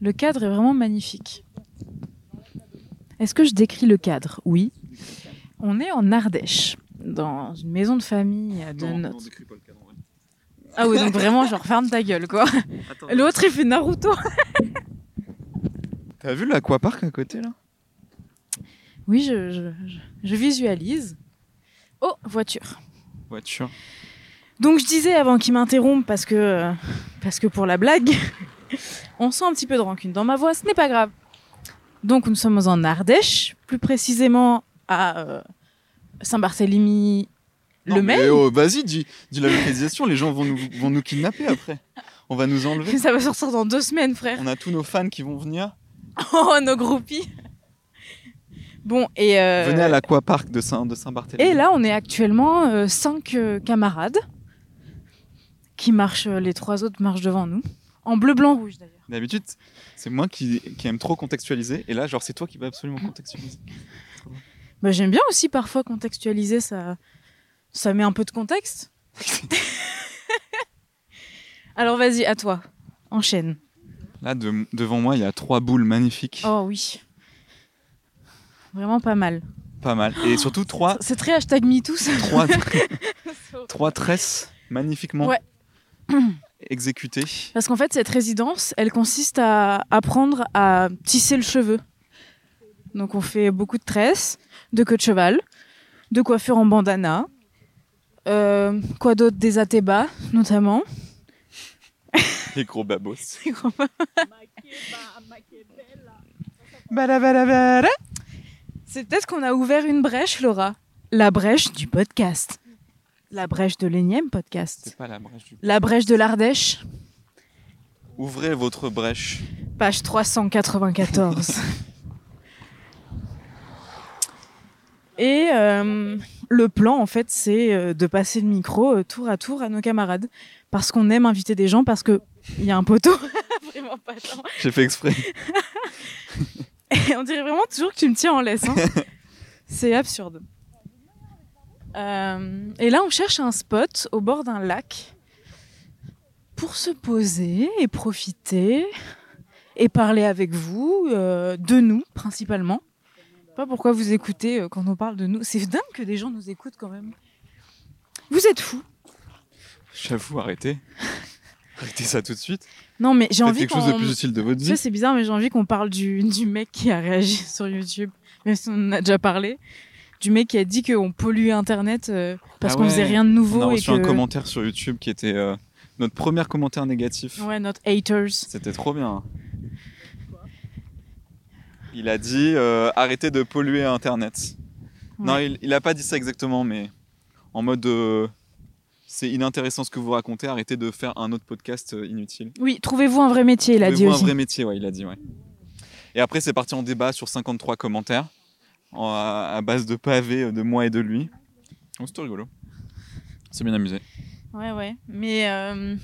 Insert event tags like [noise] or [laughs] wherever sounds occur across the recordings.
Le cadre est vraiment magnifique. Est-ce que je décris le cadre? Oui. On est en Ardèche, dans une maison de famille de notre. Ah oui, donc vraiment, genre ferme ta gueule, quoi. L'autre, il fait Naruto. T'as vu l'aquapark à côté là? Oui, je, je- je- je visualise. Oh, voiture. Voiture. Donc je disais avant qu'il m'interrompe parce que parce que pour la blague, on sent un petit peu de rancune dans ma voix, ce n'est pas grave. Donc nous sommes en Ardèche, plus précisément à euh, Saint-Barthélemy le Mail. oh, vas-y, dis, dis la localisation, les gens vont nous, vont nous kidnapper après. On va nous enlever. Ça va sortir dans deux semaines, frère. On a tous nos fans qui vont venir. [laughs] Oh, nos groupies. Bon, et euh, Venez à l'aquapark de Saint- de Saint-Barthélemy. Et là, on est actuellement euh, cinq euh, camarades qui marchent, les trois autres marchent devant nous, en bleu, blanc, rouge d'ailleurs. D'habitude, c'est moi qui, qui aime trop contextualiser. Et là, genre, c'est toi qui vas absolument contextualiser. Bah, J'aime bien aussi parfois contextualiser, ça, ça met un peu de contexte. [laughs] Alors vas-y, à toi, enchaîne. Là, de- devant moi, il y a trois boules magnifiques. Oh oui. Vraiment pas mal. Pas mal. Et surtout, trois, C'est très hashtag MeToo, ça. trois, [laughs] trois tresses magnifiquement Ouais. Exécutées. Parce qu'en fait, cette résidence, elle consiste à apprendre à tisser le cheveu. Donc, on fait beaucoup de tresses, de queue de cheval, de coiffure en bandana, euh, quoi d'autre, des atébas, notamment. [laughs] Les gros babos. C'est peut-être qu'on a ouvert une brèche, Laura. La brèche du podcast. La brèche de l'énième podcast. C'est pas la brèche du... La brèche de l'Ardèche, Ouvrez votre brèche. page 394. [laughs] Et euh, le plan, en fait, c'est euh, de passer le micro euh, tour à tour à nos camarades. Parce qu'on aime inviter des gens, parce qu'il y a un poteau. [laughs] vraiment pas. J'ai fait exprès. [laughs] Et on dirait vraiment toujours que tu me tiens en laisse. hein. c'est absurde. Euh, et là, on cherche un spot au bord d'un lac pour se poser et profiter et parler avec vous, euh, de nous principalement. Je sais Pas pourquoi vous écoutez euh, quand on parle de nous. C'est dingue que des gens nous écoutent quand même. Vous êtes fous. J'avoue, arrêtez. [laughs] Arrêtez ça tout de suite. Non, mais j'ai envie quelque chose de plus utile de votre vie. c'est bizarre, mais j'ai envie qu'on parle du, du mec qui a réagi sur YouTube, même si on en a déjà parlé. Du mec qui a dit qu'on polluait Internet euh, parce Ah qu'on ouais. faisait rien de nouveau. On a et reçu que... un commentaire sur YouTube qui était euh, notre premier commentaire négatif. Ouais, notre haters. C'était trop bien. Il a dit euh, arrêtez de polluer Internet. Non, il, il a pas dit ça exactement, mais en mode euh, c'est inintéressant ce que vous racontez, arrêtez de faire un autre podcast euh, inutile. Oui, trouvez-vous un vrai métier, il a dit Trouvez-vous un vrai métier, ouais, il a dit, ouais. Et après, c'est parti en débat sur 53 commentaires, en- à, base de pavés euh, de moi et de lui. Donc c'était rigolo. C'est bien amusé. Ouais, ouais. Mais, euh,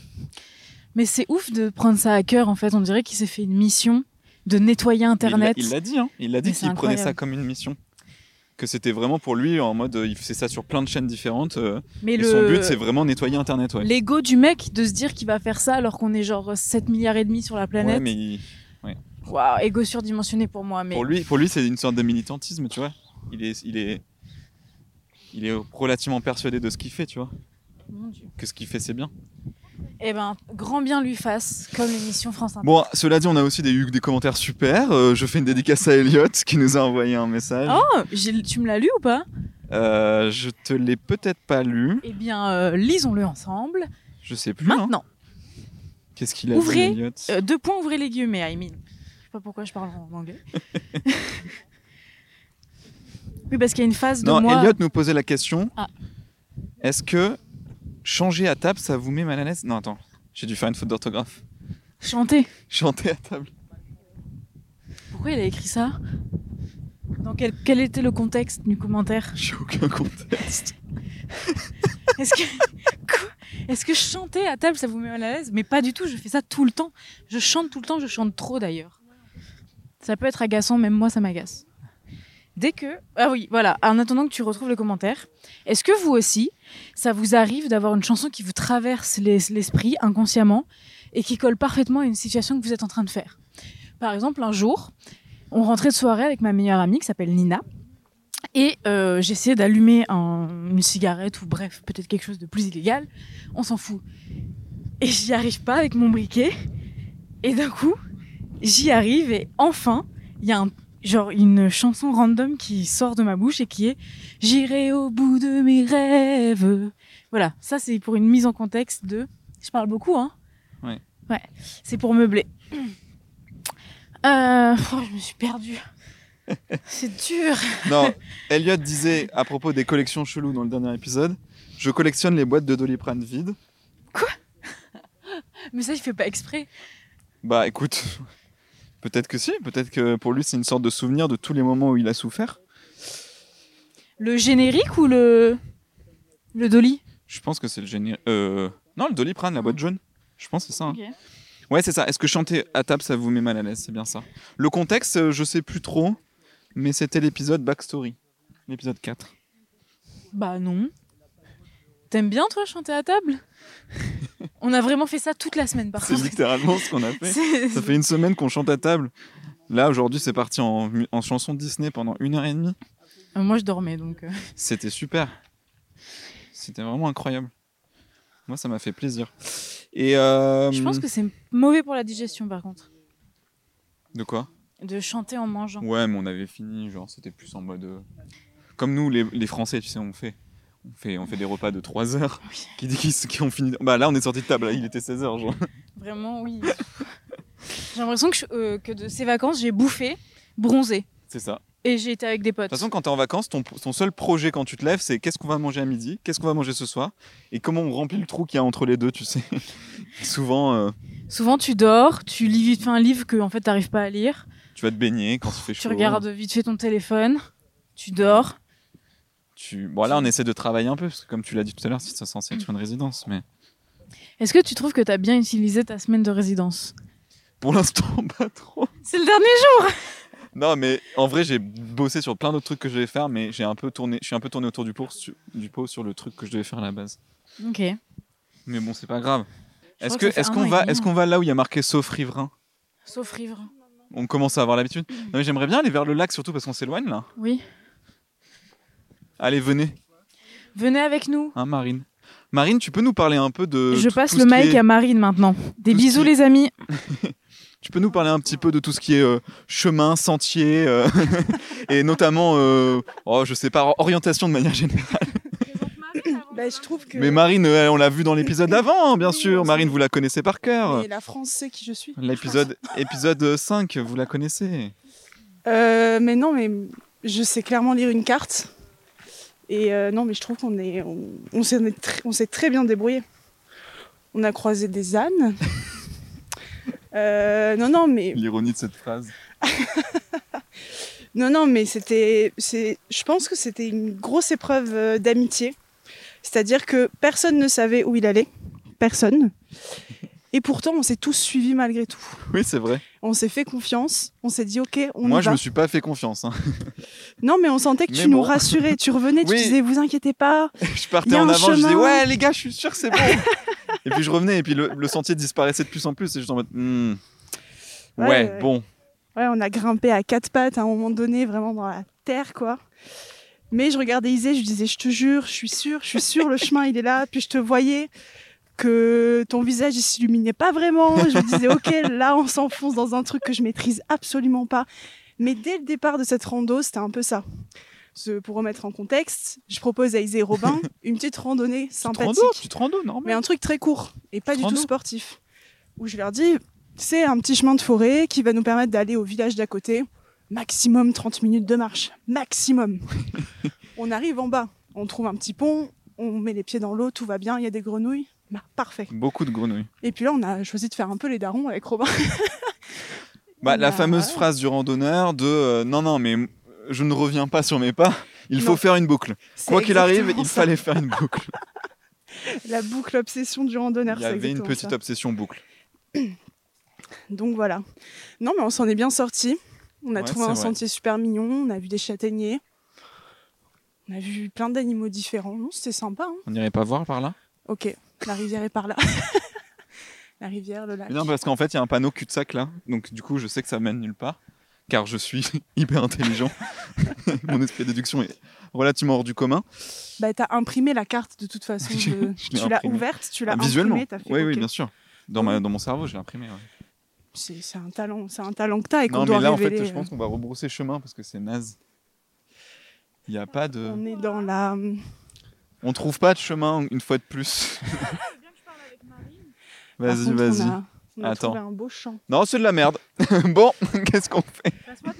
mais c'est ouf de prendre ça à cœur, en fait. On dirait qu'il s'est fait une mission de nettoyer Internet. Il l'a dit, hein. Il l'a dit Mais qu'il prenait ça comme une mission. Que c'était vraiment pour lui en mode euh, il faisait ça sur plein de chaînes différentes. euh, mais et le... son but c'est vraiment nettoyer Internet, ouais. L'ego du mec de se dire qu'il va faire ça alors qu'on est genre 7 milliards et demi sur la Ouais, planète. mais il- Waouh, ego surdimensionné pour moi. Mais... pour lui, pour lui c'est une sorte de militantisme, tu vois. Il est, il est, il est relativement persuadé de ce qu'il fait, tu vois. Mon Dieu. Que ce qu'il fait c'est bien. Eh ben, grand bien lui fasse, comme l'émission France Inter. Bon, cela dit, on a aussi des, eu des commentaires super. Euh, je fais une dédicace à Elliot qui nous a envoyé un message. Oh, tu me l'as lu ou pas? Euh, je te l'ai peut-être pas lu. Eh bien, euh, lisons-le ensemble. Je sais plus. hein. Maintenant, Qu'est-ce qu'il a Ouvrez, dit, Elliot deux points, ouvrez les guillemets, I mean. Pas pourquoi je parle en anglais. [laughs] oui, parce qu'il y a une phase de Non, moi... Elliot nous posait la question. Ah. Est-ce que changer à table, ça vous met mal à l'aise? Non, attends. J'ai dû faire une faute d'orthographe. Chanter. Chanter à table. Pourquoi il a écrit ça? Dans quel, quel était le contexte du commentaire? J'ai aucun contexte. [laughs] Est-ce que... Quoi? Est-ce que chanter à table, ça vous met mal à l'aise? Mais pas du tout, je fais ça tout le temps. Je chante tout le temps, je chante trop d'ailleurs. Ça peut être agaçant, même moi ça m'agace. Dès que... Ah oui, voilà, en attendant que tu retrouves le commentaire, est-ce que vous aussi, ça vous arrive d'avoir une chanson qui vous traverse les- l'esprit inconsciemment et qui colle parfaitement à une situation que vous êtes en train de faire? Par exemple, un jour, on rentrait de soirée avec ma meilleure amie qui s'appelle Nina. Et euh, j'essayais d'allumer un- une cigarette ou bref, peut-être quelque chose de plus illégal. On s'en fout. Et j'y arrive pas avec mon briquet. Et d'un coup, j'y arrive et enfin, il y a un, genre une chanson random qui sort de ma bouche et qui est J'irai au bout de mes rêves. Voilà, ça c'est pour une mise en contexte de. Je parle beaucoup, hein Ouais. Ouais, c'est pour meubler. Euh, oh, je me suis perdue. [laughs] C'est dur. Non, [laughs] Elliot disait à propos des collections cheloues dans le dernier épisode Je collectionne les boîtes de Doliprane vides. Mais ça, il fait pas exprès. Bah écoute, peut-être que si, peut-être que pour lui c'est une sorte de souvenir de tous les moments où il a souffert. Le générique ou le. Le dolly? Je pense que c'est le génie. Euh... Non, le Doliprane, la boîte jaune. Je pense que c'est ça. hein. Ouais, c'est ça. Est-ce que chanter à table, ça vous met mal à l'aise? C'est bien ça. Le contexte, euh, je sais plus trop, mais c'était l'épisode Backstory. L'épisode 4. Bah non. T'aimes bien, toi, chanter à table? [laughs] On a vraiment fait ça toute la semaine, par C'est contre. littéralement ce qu'on a fait. [laughs] C'est- Ça fait une semaine qu'on chante à table. Là, aujourd'hui, c'est parti en, chanson Disney pendant une heure et demie. Euh, Moi, je dormais, donc. euh. [laughs] C'était super. C'était vraiment incroyable. Moi, ça m'a fait plaisir. Et euh, Je pense que c'est mauvais pour la digestion, par contre. De quoi? De chanter en mangeant. Ouais, mais on avait fini, genre, c'était plus en mode. Comme nous, les, les Français, tu sais, on fait. On fait, on fait des repas de 3 heures [laughs] Oui. qui, qui, qui ont fini. Bah là, on est sorti de table, là, il était 16 heures, genre. [laughs] Vraiment, oui. j'ai l'impression que, je- euh, que de ces vacances, j'ai bouffé, bronzé. C'est ça. Et j'ai été avec des potes. De toute façon, quand t'es en vacances, ton, ton seul projet quand tu te lèves, c'est qu'est-ce qu'on va manger à midi, qu'est-ce qu'on va manger ce soir, et comment on remplit le trou qu'il y a entre les deux, tu sais. [laughs] Souvent, euh, Souvent, tu dors, tu lis vite fait un livre que en fait, t'arrives pas à lire. tu vas te baigner quand il fait chaud. Tu regardes vite fait ton téléphone. Tu dors. Tu... Bon, là, on essaie de travailler un peu, parce que comme tu l'as dit tout à l'heure, c'est censé être une résidence, mais Est-ce que tu trouves que t'as bien utilisé ta semaine de résidence? Pour l'instant, [laughs] pas trop. C'est le dernier jour Non, mais en vrai, j'ai bossé sur plein d'autres trucs que je devais faire, mais j'ai un peu tourné, je suis un peu tourné autour du pot, sur, du pot sur le truc que je devais faire à la base. Ok. Mais bon, c'est pas grave. Est-ce qu'on et va, est-ce qu'on va là où il y a marqué sauf riverain? Sauf rivre. On commence à avoir l'habitude. Non, mais j'aimerais bien aller vers le lac, surtout parce qu'on s'éloigne là. Oui. Allez, venez, Venez avec nous. hein, Marine. Marine, tu peux nous parler un peu de. Je tout- passe tout le mic est- à Marine maintenant. Des tout bisous qui- les amis. [laughs] Tu peux nous parler un petit peu de tout ce qui est euh, chemin, sentier, euh, [laughs] et notamment, euh, oh, je sais pas, orientation de manière générale. Bah, je trouve que Mais Marine, euh, on l'a vu dans l'épisode d'avant, hein, bien sûr. Marine, vous la connaissez par cœur. mais la France sait qui je suis. L'épisode épisode 5, vous la connaissez. Euh, mais non, mais je sais clairement lire une carte. Et euh, non, mais je trouve qu'on est, on, on s'est tr- on s'est très bien débrouillé. On a croisé des ânes. [laughs] Euh, non, non, mais L'ironie de cette phrase. [laughs] non, non, mais c'était, c'est, je pense que c'était une grosse épreuve euh, d'amitié. C'est-à-dire que personne ne savait où il allait, personne. Et pourtant, on s'est tous suivis malgré tout. Oui, c'est vrai. On s'est fait confiance. On s'est dit, ok, on Moi, y je va. me suis pas fait confiance. hein. [laughs] Non, mais on sentait que Mais tu nous rassurais. Tu revenais, tu Oui. disais, vous inquiétez pas. [laughs] je partais en avant, je disais chemin. ouais les gars, je suis sûr que c'est bon. [laughs] et puis je revenais et puis le, le sentier disparaissait de plus en plus et je en mode hmm, ouais, Ouais, ouais. bon. Ouais, on a grimpé à quatre pattes à un moment donné, vraiment dans la terre, quoi. Mais je regardais Isée, je disais, je te jure, je suis sûre, je suis sûre, le chemin, il est là. Puis je te voyais que ton visage, il s'illuminait pas vraiment. Je me disais, ok, là, on s'enfonce dans un truc que je maîtrise absolument pas. Mais dès le départ de cette rando, c'était un peu ça. Ce- Pour remettre en contexte, je propose à Isée et Robin [laughs] une petite randonnée sympathique. rando, tu te rando, normal. mais un truc très court et pas du Rando. tout sportif. Où je leur dis, c'est un petit chemin de forêt qui va nous permettre d'aller au village d'à côté. Maximum 30 minutes de marche. Maximum. [laughs] on arrive en bas, on trouve un petit pont, on met les pieds dans l'eau, tout va bien, il y a des grenouilles. Bah, parfait. Beaucoup de grenouilles. Et puis là, on a choisi de faire un peu les darons avec Robin. [laughs] Bah, la a- fameuse phrase du randonneur de euh, non non mais je ne reviens pas sur mes pas. Il faut faire une boucle. Quoi qu'il arrive, il fallait faire une boucle. [laughs] La boucle obsession du randonneur. Il y avait une petite ça. obsession boucle. [clears throat] Donc voilà. Non, mais on s'en est bien sorti. On a Ouais, trouvé un vrai. sentier super mignon, on a vu des châtaigniers. On a vu plein d'animaux différents. C'était sympa. hein. On n'irait pas voir par là? Ok, la rivière est par là. [laughs] la rivière, le lac. Non, parce qu'en fait, il y a un panneau cul-de-sac là. Donc, du coup, je sais que ça mène nulle part. Car je suis [laughs] hyper intelligent. [laughs] Mon esprit de déduction est relativement hors du commun. Bah, t'as imprimé la carte de toute façon. De- tu l'as ouverte, tu l'as Ah, visuellement. fait, oui, oui, bien sûr. Dans, ma, dans mon cerveau, je l'ai imprimé. ouais. C'est un talent, c'est un talent que t'as et qu'on Non, doit mais là, en fait, je pense qu'on va rebrousser chemin parce que c'est naze. Il n'y a pas de. On est dans la. On trouve pas de chemin une fois de plus. [laughs] Vas-y, vas-y. On a Attends. un beau champ. Non, c'est de la merde. [laughs] bon, [laughs] qu'est-ce qu'on fait?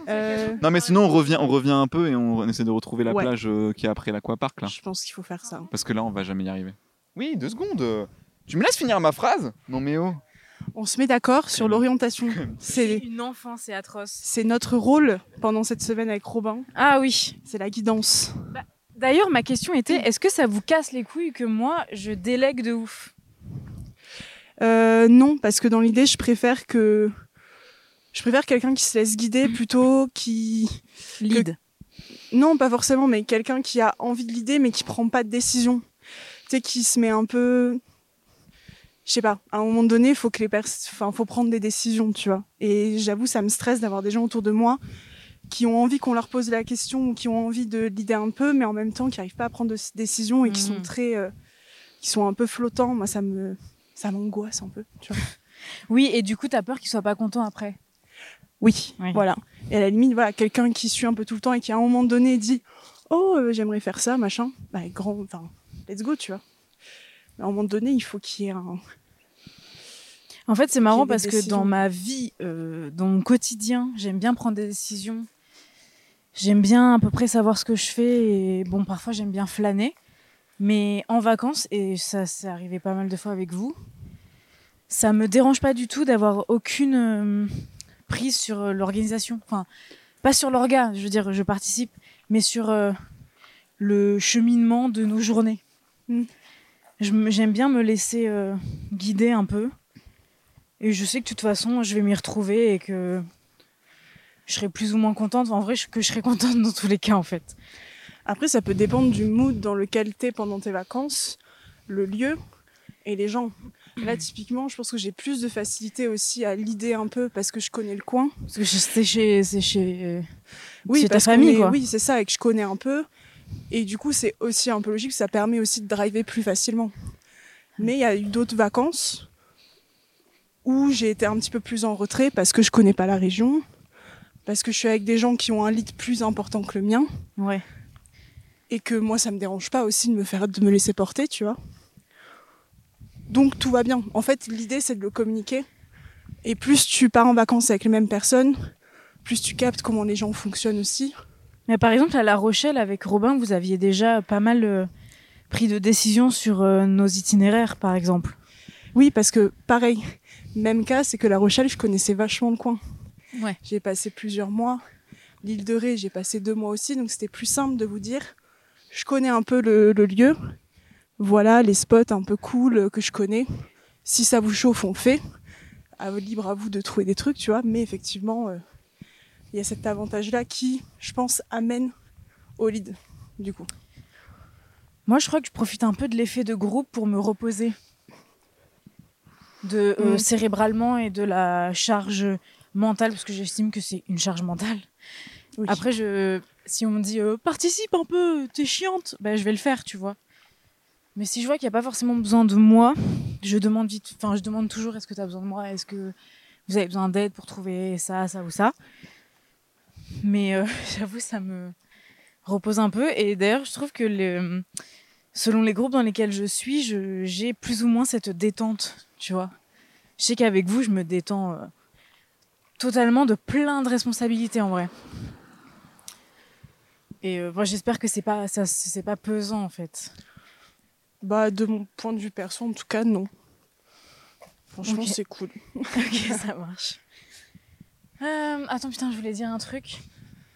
Euh, Non, mais sinon, on revient, on revient un peu et on, essaie de retrouver la Ouais. plage euh, qui est après l'aquapark là. je pense qu'il faut faire ça. Parce que là, on va jamais y arriver. Oui, deux secondes. Tu me laisses finir ma phrase? Non, mais oh. On se met d'accord sur l'orientation. C'est Une enfant, c'est atroce. c'est notre rôle pendant cette semaine avec Robin. Ah oui. C'est la guidance. D'ailleurs, ma question était est-ce que ça vous casse les couilles que moi, je délègue de ouf? Euh, non, parce que dans l'idée, je préfère que je préfère quelqu'un qui se laisse guider plutôt qui Lead. non pas forcément, mais quelqu'un qui a envie de l'idée mais qui prend pas de décision. Tu sais, qui se met un peu, je sais pas. À un moment donné, faut que les pers... enfin, faut prendre des décisions, tu vois. Et j'avoue, ça me stresse d'avoir des gens autour de moi qui ont envie qu'on leur pose la question ou qui ont envie de l'idée un peu, mais en même temps qui n'arrivent pas à prendre de décision et qui sont Mhm. très, euh, qui sont un peu flottants. Moi, ça me, ça m'angoisse un peu, tu vois. [laughs] Oui, et du coup, t'as peur qu'il soit pas content après? Oui, Oui. voilà. Et à la limite, voilà, quelqu'un qui suit un peu tout le temps et qui à un moment donné dit Oh, euh, j'aimerais faire ça, machin. Bah, grand, enfin, let's go, tu vois. Mais à un moment donné, il faut qu'il y ait un. En fait, c'est marrant parce que dans ma vie, euh, dans mon quotidien, j'aime bien prendre des décisions. J'aime bien à peu près savoir ce que je fais et bon, parfois j'aime bien flâner. Mais en vacances, et ça c'est arrivé pas mal de fois avec vous, ça me dérange pas du tout d'avoir aucune euh, prise sur euh, l'organisation. Enfin, pas sur l'orga, je veux dire, je participe, mais sur euh, le cheminement de nos journées. Mm. J'aime bien me laisser euh, guider un peu. Et je sais que de toute façon, je vais m'y retrouver et que je serai plus ou moins contente. En vrai, je- que je serai contente dans tous les cas, en fait. Après, ça peut dépendre du mood dans lequel t'es pendant tes vacances, le lieu et les gens. Là, typiquement, je pense que j'ai plus de facilité aussi à l'idée un peu parce que je connais le coin. Parce que c'est chez, c'est chez, euh, Oui, c'est ta famille, est- quoi. Oui, c'est ça, et que je connais un peu. Et du coup, c'est aussi un peu logique, ça permet aussi de driver plus facilement. Mais il y a eu d'autres vacances où j'ai été un petit peu plus en retrait parce que je connais pas la région, parce que je suis avec des gens qui ont un lead plus important que le mien, Ouais. et que moi, ça me dérange pas aussi de me faire, de me laisser porter, tu vois. Donc tout va bien. En fait, l'idée, c'est de le communiquer. Et plus tu pars en vacances avec les mêmes personnes, plus tu captes comment les gens fonctionnent aussi. Mais par exemple, à La Rochelle, avec Robin, vous aviez déjà pas mal euh, pris de décisions sur euh, nos itinéraires, par exemple. Oui, parce que pareil, même cas, c'est que La Rochelle, je connaissais vachement le coin. Ouais. J'ai passé plusieurs mois. L'île de Ré, j'ai passé deux mois aussi, donc c'était plus simple de vous dire. Je connais un peu le, le lieu. Voilà les spots un peu cool que je connais. Si ça vous chauffe, on le fait. À, libre à vous de trouver des trucs, tu vois. Mais effectivement, euh, il y a cet avantage-là qui, je pense, amène au lead, du coup. Moi, je crois que je profite un peu de l'effet de groupe pour me reposer. De, euh, Mm. cérébralement et de la charge mentale, parce que j'estime que c'est une charge mentale. Oui. Après, je, si on me dit euh, participe un peu, t'es chiante, ben, je vais le faire, tu vois. Mais si je vois qu'il n'y a pas forcément besoin de moi, je demande vite, enfin, je demande toujours est-ce que tu as besoin de moi, est-ce que vous avez besoin d'aide pour trouver ça, ça ou ça? Mais euh, [laughs] j'avoue, ça me repose un peu. Et d'ailleurs, je trouve que le, selon les groupes dans lesquels je suis, je- j'ai plus ou moins cette détente, tu vois. Je sais qu'avec vous, je me détends euh, totalement de plein de responsabilités en vrai. Et euh, moi, j'espère que c'est pas ça, c'est pas pesant en fait. Bah, de mon point de vue perso, en tout cas, non. Franchement, c'est cool. [laughs] ok, ça marche. Euh, attends, putain, je voulais dire un truc.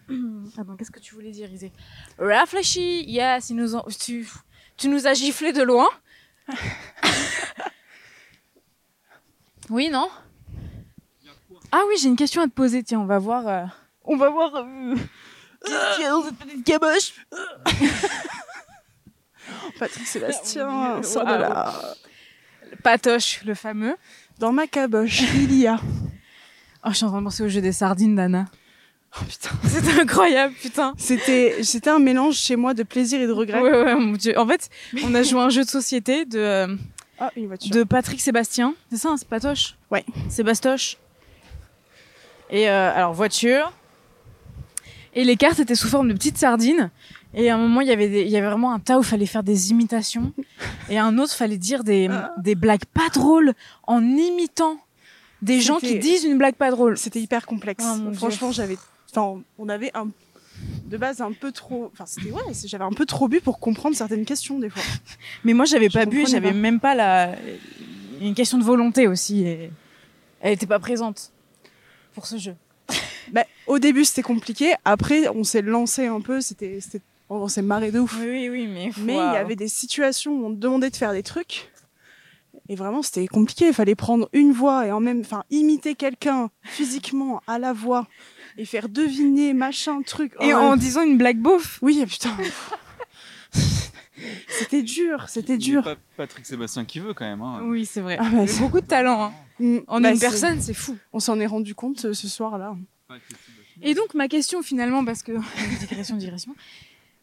[clears throat] Attends, qu'est-ce que tu voulais dire, Isée? Réfléchis Yes, ils nous ont... tu... tu nous as giflé de loin. [laughs] oui, non? Ah oui, j'ai une question à te poser. Tiens, on va voir. euh, On va voir. euh, [laughs] Qu'est-ce qu'il y a dans cette petite caboche [laughs] Patrick Sébastien, Ah, sors de là. Patoche, le fameux. Dans ma caboche, [laughs] il y a. Oh, je suis en train de penser au jeu des sardines d'Anna. Oh putain. C'était incroyable, putain. C'était, c'était un mélange chez moi de plaisir et de regret. Ouais, ouais, mon dieu. En fait, on a joué à un jeu de société de, euh, Ah, une voiture. de Patrick Sébastien. C'est ça, hein, c'est Patoche? Ouais. Sébastoche. Et euh, alors, voiture. Et les cartes étaient sous forme de petites sardines. Et à un moment, il y avait, des- il y avait vraiment un tas où il fallait faire des imitations. Et à un autre, il fallait dire des, Ah. des blagues pas drôles en imitant des gens qui disent une blague pas drôle. C'était hyper complexe. Oh, mon. Franchement, j'avais, enfin, on avait un, de base un peu trop, enfin, c'était ouais, j'avais un peu trop bu pour comprendre certaines questions des fois. [laughs] Mais moi, j'avais pas bu, j'avais même pas la. Une question de volonté aussi. Et... Elle était pas présente pour ce jeu. [laughs] Bah, au début, c'était compliqué. Après, on s'est lancé un peu. C'était, on s'est marré de ouf. Oui, oui, oui, mais. Mais il y avait des situations où on demandait de faire des trucs. Et vraiment, c'était compliqué. Il fallait prendre une voix et en même, enfin, imiter quelqu'un physiquement à la voix et faire deviner machin truc. Et Oh, en disant une blague beauf. oui, putain. [laughs] c'était dur, c'était C'est dur. pas Patrick Sébastien qui veut quand même. Hein. Oui, c'est vrai. Ah bah, beaucoup de talent. hein. Mm, En bah, une personne, c'est fou. On s'en est rendu compte euh, ce soir-là. Et donc, ma question finalement, parce que. [laughs] digression, digression.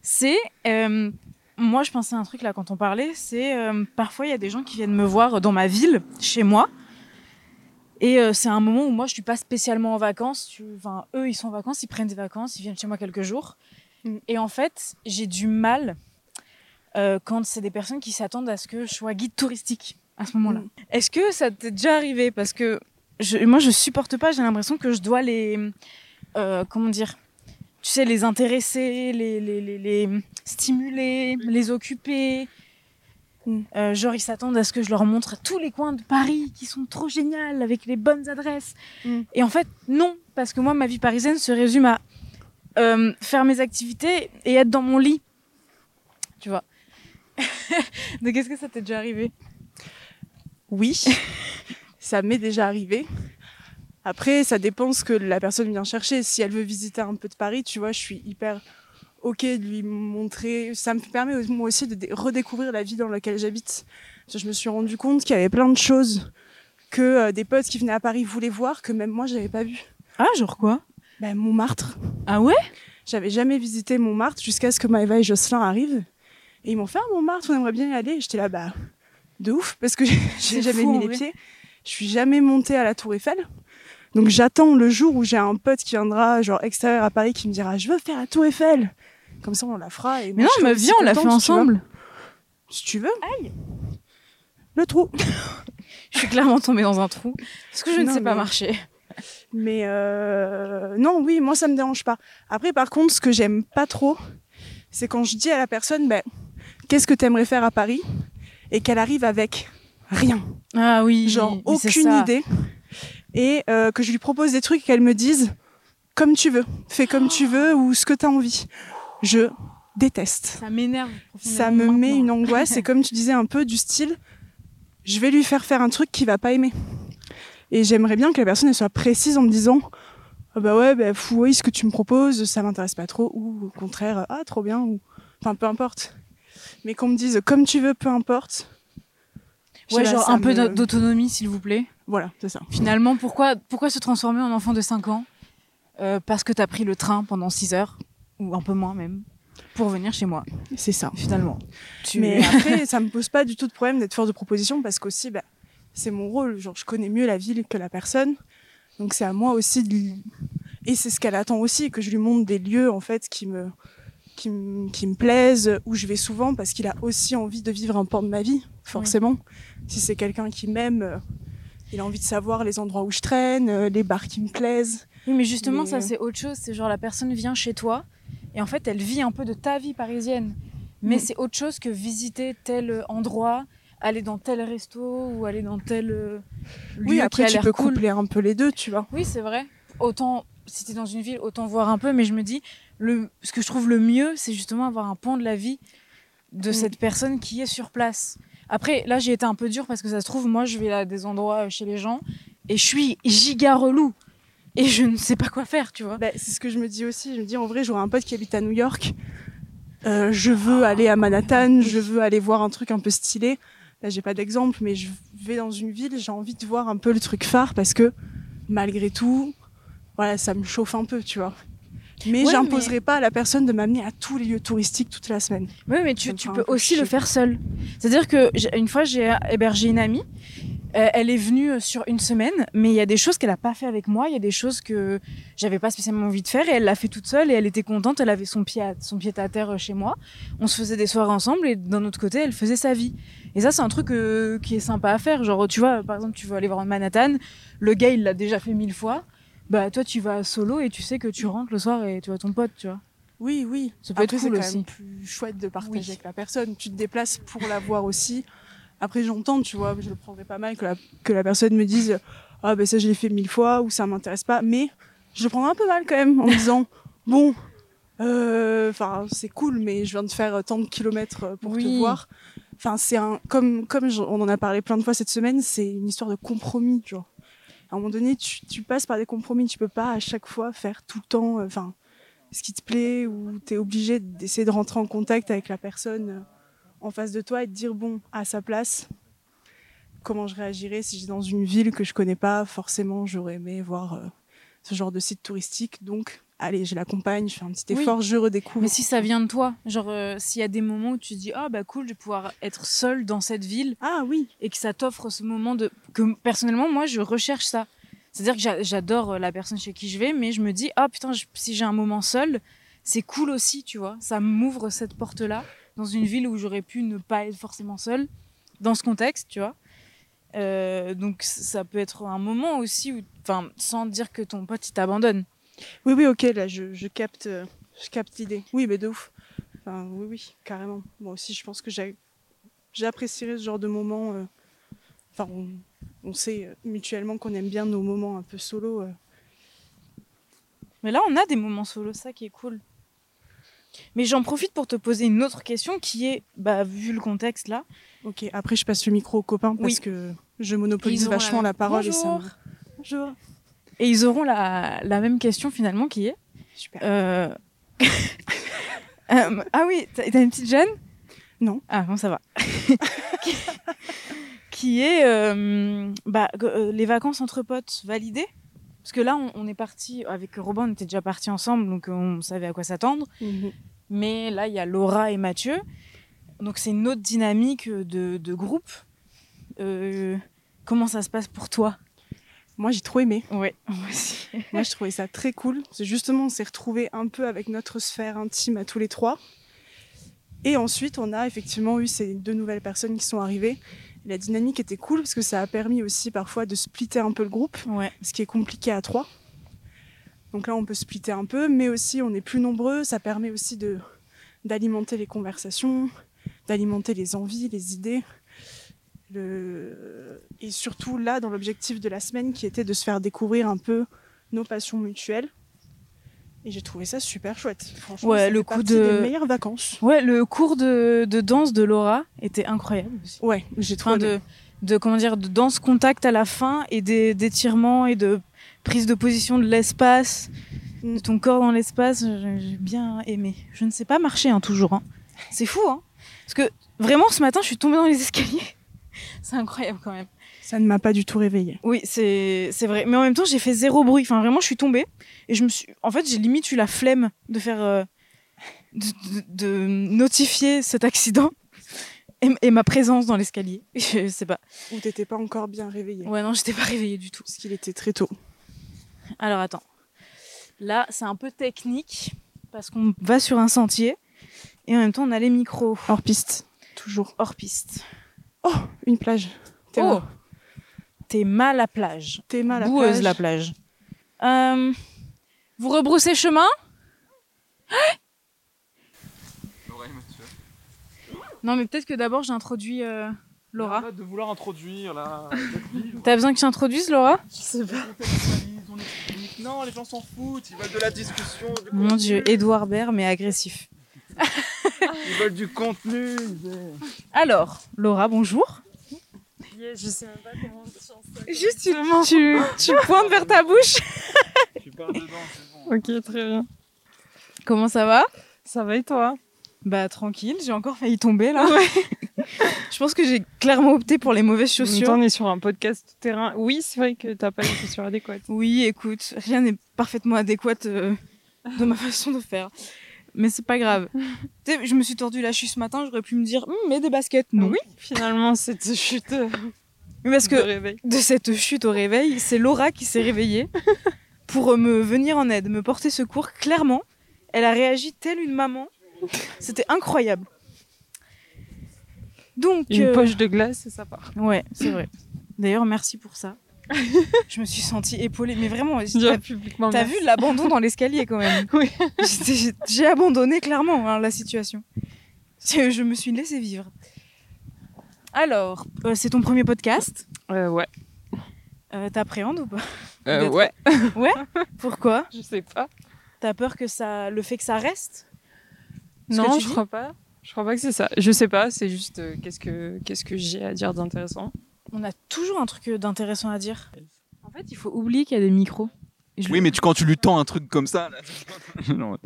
C'est. euh, moi, je pensais à un truc là quand on parlait. C'est. euh, parfois, il y a des gens qui viennent me voir dans ma ville, chez moi. Et euh, c'est un moment où moi, je suis pas spécialement en vacances. Tu- Enfin, eux, ils sont en vacances, ils prennent des vacances, ils viennent chez moi quelques jours. Mm. Et en fait, j'ai du mal euh, quand c'est des personnes qui s'attendent à ce que je sois guide touristique à ce moment-là. Mm. Est-ce que ça t'est déjà arrivé? Parce que je, moi, je supporte pas. J'ai l'impression que je dois les, euh, comment dire, tu sais, les intéresser, les, les, les, les stimuler, les occuper. Mm. Euh, genre, ils s'attendent à ce que je leur montre tous les coins de Paris qui sont trop géniaux, avec les bonnes adresses. Mm. Et en fait, non, parce que moi, ma vie parisienne se résume à euh, faire mes activités et être dans mon lit. Tu vois. [laughs] Donc, est-ce que ça t'est déjà arrivé? Oui, [laughs] ça m'est déjà arrivé. Après, ça dépend ce que la personne vient chercher. Si elle veut visiter un peu de Paris, tu vois, je suis hyper ok de lui montrer. Ça me permet moi aussi de dé- redécouvrir la vie dans laquelle j'habite. Je me suis rendu compte qu'il y avait plein de choses que euh, des potes qui venaient à Paris voulaient voir que même moi j'avais pas vu. Ah, genre quoi? Ben, Montmartre. Ah ouais? J'avais jamais visité Montmartre jusqu'à ce que Maëva et Jocelyn arrivent. Et ils m'ont fait un Montmartre, on aimerait bien y aller. J'étais là, bah, de ouf, parce que [laughs] j'ai jamais fou, mis les vrai. pieds. Je suis jamais montée à la Tour Eiffel. Donc j'attends le jour où j'ai un pote qui viendra, genre extérieur à Paris, qui me dira, je veux faire la Tour Eiffel. Comme ça, on la fera. Et Mais moi, non, mais viens, on l'a fait ensemble. Si tu veux. Le trou. Je suis clairement tombée dans un trou parce que je ne sais pas mais- marcher. Mais euh, non, oui, moi ça me dérange pas. Après, par contre, ce que j'aime pas trop, c'est quand je dis à la personne, ben, qu'est-ce que t'aimerais faire à Paris, et qu'elle arrive avec rien, Ah oui, genre aucune idée, et euh, que je lui propose des trucs et qu'elle me dise comme tu veux, fais comme tu veux ou ce que t'as envie. Je déteste. Ça m'énerve. Ça me met une angoisse et comme tu disais un peu du style, je vais lui faire faire un truc qu'il va pas aimer. Et j'aimerais bien que la personne elle soit précise en me disant ah bah ouais bah fou oui ce que tu me proposes ça m'intéresse pas trop ou au contraire ah trop bien ou enfin peu importe. Mais qu'on me dise comme tu veux peu importe. Ouais, genre un peu me- d'autonomie, s'il vous plaît. Voilà, c'est ça. Finalement, pourquoi, pourquoi se transformer en enfant de 5 ans Euh, Parce que t'as pris le train pendant 6 heures, ou un peu moins même, pour venir chez moi, C'est ça. finalement? Tu... Mais [laughs] après, ça me pose pas du tout de problème d'être force de proposition parce qu'aussi, bah, c'est mon rôle. Genre, je connais mieux la ville que la personne. Donc, c'est à moi aussi de lui... Et c'est ce qu'elle attend aussi, que je lui montre des lieux, en fait, qui me, qui me, qui me plaisent, où je vais souvent parce qu'il a aussi envie de vivre un pan de ma vie, forcément. Si c'est quelqu'un qui m'aime, euh, il a envie de savoir les endroits où je traîne, euh, les bars qui me plaisent. Oui, mais justement, Mais- ça, c'est autre chose. C'est genre la personne vient chez toi, et en fait, elle vit un peu de ta vie parisienne. Mais Mm. c'est autre chose que visiter tel endroit, aller dans tel resto, ou aller dans tel euh, lieu Oui, qui après, a tu peux cool. coupler un peu les deux, tu vois. Oui, c'est vrai. Autant, si t'es dans une ville, autant voir un peu, mais je me dis, le, ce que je trouve le mieux, c'est justement avoir un pan de la vie de Mm. cette personne qui est sur place. Après, là, j'ai été un peu dur parce que ça se trouve, moi, je vais à des endroits euh, chez les gens et je suis giga relou. Et je ne sais pas quoi faire, tu vois. Bah, c'est ce que je me dis aussi. Je me dis, en vrai, j'aurais un pote qui habite à New York. Euh, je veux aller à Manhattan, je veux aller voir un truc un peu stylé. là j'ai pas d'exemple, mais je vais dans une ville, j'ai envie de voir un peu le truc phare parce que malgré tout, voilà, ça me chauffe un peu, tu vois. Mais Ouais, j'imposerai pas à la personne de m'amener à tous les lieux touristiques toute la semaine. Oui, mais tu, peux peu aussi le faire seul. C'est-à-dire que une fois, j'ai hébergé une amie. Euh, elle est venue euh, sur une semaine, mais il y a des choses qu'elle a pas fait avec moi. Il y a des choses que j'avais pas spécialement envie de faire et elle l'a fait toute seule et elle était contente. Elle avait son pied à, son pied à terre euh, chez moi. On se faisait des soirées ensemble et d'un autre côté, elle faisait sa vie. Et ça, c'est un truc euh, qui est sympa à faire. Genre, tu vois, par exemple, tu veux aller voir Manhattan. Le gars, il l'a déjà fait mille fois. Bah, toi, tu vas solo et tu sais que tu rentres le soir et tu vois ton pote, tu vois. Oui, oui. Ça peut Après, être cool quand aussi. même plus chouette de partager Oui. avec la personne. Tu te déplaces pour la voir aussi. Après, j'entends, tu vois, je le prendrais pas mal que la, que la personne me dise Ah, ben ça, je l'ai fait mille fois ou ça m'intéresse pas. Mais je le prendrais un peu mal quand même en me disant Bon, euh, enfin, c'est cool, mais je viens de faire tant de kilomètres pour te Oui. voir. Enfin, c'est un. Comme, comme on en a parlé plein de fois cette semaine, c'est une histoire de compromis, tu vois. À un moment donné, tu, passes par des compromis. Tu peux pas à chaque fois faire tout le temps. euh, ce qui te plaît ou tu es obligé d'essayer de rentrer en contact avec la personne euh, en face de toi et de dire bon à sa place comment je réagirais si j'étais dans une ville que je connais pas forcément j'aurais aimé voir euh, ce genre de site touristique donc allez je l'accompagne je fais un petit Oui. effort je redécouvre Mais si ça vient de toi, genre euh, s'il y a des moments où tu te dis ah bah cool, je vais pouvoir être seule dans cette ville ah oui et que ça t'offre ce moment de que personnellement moi je recherche ça. C'est-à-dire que j'a- j'adore euh, la personne chez qui je vais, mais je me dis ah putain je- si j'ai un moment seul, c'est cool aussi, tu vois. Ça m'ouvre cette porte-là dans une ville où j'aurais pu ne pas être forcément seule dans ce contexte, tu vois. Euh, donc ça peut être un moment aussi où, enfin, sans dire que ton pote il t'abandonne. Oui oui ok là je, je capte euh, je capte l'idée oui mais de ouf Enfin, oui oui carrément moi aussi je pense que j'ai j'apprécierais ce genre de moment euh, enfin on, on sait euh, mutuellement qu'on aime bien nos moments un peu solo euh, Mais là, on a des moments solo, ça qui est cool. Mais j'en profite pour te poser une autre question qui est, bah, vu le contexte là, Ok, après je passe le micro aux copains parce Oui. que je monopolise la vachement la, parole et ça Bonjour. me... Bonjour. Et ils auront la, la même question finalement qui est. Super. euh, [laughs] euh, ah oui, t'as une petite jeune Non. Ah bon, ça va. [laughs] qui, qui est euh, bah, les vacances entre potes validées? Parce que là, on, on est parti avec Robin, on était déjà partis ensemble, donc on savait à quoi s'attendre. Mhm. Mais là, il y a Laura et Mathieu. Donc, c'est une autre dynamique de, de groupe. Comment ça se passe pour toi? Moi j'ai trop aimé. Ouais, [laughs] moi aussi. Moi je trouvais ça très cool. C'est justement on s'est retrouvés un peu avec notre sphère intime à tous les trois. Et ensuite on a effectivement eu ces deux nouvelles personnes qui sont arrivées. La dynamique était cool parce que ça a permis aussi parfois de splitter un peu le groupe, Ouais. ce qui est compliqué à trois. Donc là on peut splitter un peu, mais aussi on est plus nombreux. Ça permet aussi de d'alimenter les conversations, d'alimenter les envies, les idées. Le... Et surtout là, dans l'objectif de la semaine, qui était de se faire découvrir un peu nos passions mutuelles. Et j'ai trouvé ça super chouette. Franchement, Ouais, le coup de- des meilleures vacances. Ouais, le cours de, de danse de Laura était incroyable aussi. Ouais, j'ai trop Enfin, de, de, comment dire, de danse contact à la fin et des- d'étirements et de prise de position de l'espace, Mm. de ton corps dans l'espace. J'ai j'ai bien aimé. Je ne sais pas marcher hein, toujours. hein. C'est fou, hein. Parce que vraiment, ce matin, je suis tombée dans les escaliers. C'est incroyable quand même. Ça ne m'a pas du tout réveillée. Oui, c'est vrai. Mais en même temps, j'ai fait zéro bruit. Enfin, vraiment, je suis tombée. Et je me suis. En fait, j'ai limite eu la flemme de faire. euh, de, de- de notifier cet accident et, et ma présence dans l'escalier. [laughs] Je sais pas. Ou t'étais pas encore bien réveillée. Ouais, non, j'étais pas réveillée du tout. Parce qu'il était très tôt. Alors, attends. Là, c'est un peu technique parce qu'on va sur un sentier et en même temps, on a les micros Hors piste. Toujours. hors piste. Oh, une plage. T'es Oh mal à plage. T'es mal à la Boueuse plage. la plage. Euh, vous rebroussez chemin? Non, mais peut-être que d'abord j'introduis euh, Laura. Arrête de vouloir introduire là. T'as besoin que j'introduise Laura? Non, les gens s'en foutent, ils veulent de la discussion. Du Mon dieu, Edouard Baird, mais agressif. Ils veulent du contenu. Alors, Laura, bonjour. Je sais même pas comment chanter. Juste, tu, tu, tu pointes vers ta bouche. Tu parles dedans, c'est bon. Ok, très bien. Comment ça va? Ça va et toi? Bah, tranquille, j'ai encore failli tomber là. [laughs] Je pense que j'ai clairement opté pour les mauvaises En même temps, chaussures. on est sur un podcast tout terrain. Oui, c'est vrai que t'as pas les chaussures adéquates. Oui, écoute, rien n'est parfaitement adéquat euh, de ma [laughs] façon de faire. Mais c'est pas grave. [laughs] Je me suis tordu la cheville ce matin, j'aurais pu me dire, Hum, mais des baskets, non. Oui, finalement, cette chute euh, Mais parce de que réveil. de cette chute au réveil, c'est Laura qui s'est réveillée [laughs] pour me venir en aide, me porter secours. Clairement, elle a réagi telle une maman. C'était incroyable. Donc, Une euh, poche de glace et ça part. ouais, c'est vrai. D'ailleurs, merci pour ça. [laughs] je me suis sentie épaulée, mais vraiment, t'as vu l'abandon dans l'escalier quand même. [laughs] Oui. J'ai abandonné clairement hein, la situation. Je me suis laissée vivre. Alors, euh, c'est ton premier podcast. Euh, ouais. Euh, T'appréhendes ou pas ouais. Ouais [laughs] Pourquoi Je sais pas. T'as peur que ça, le fait que ça reste non, je crois pas. Je crois pas que c'est ça. Je sais pas. C'est juste qu'est-ce que qu'est-ce que j'ai à dire d'intéressant. On a toujours un truc euh, d'intéressant à dire. En fait, il faut oublier qu'il y a des micros. Je Oui, mais tu, quand tu lui tends un truc comme ça, là, [laughs] non,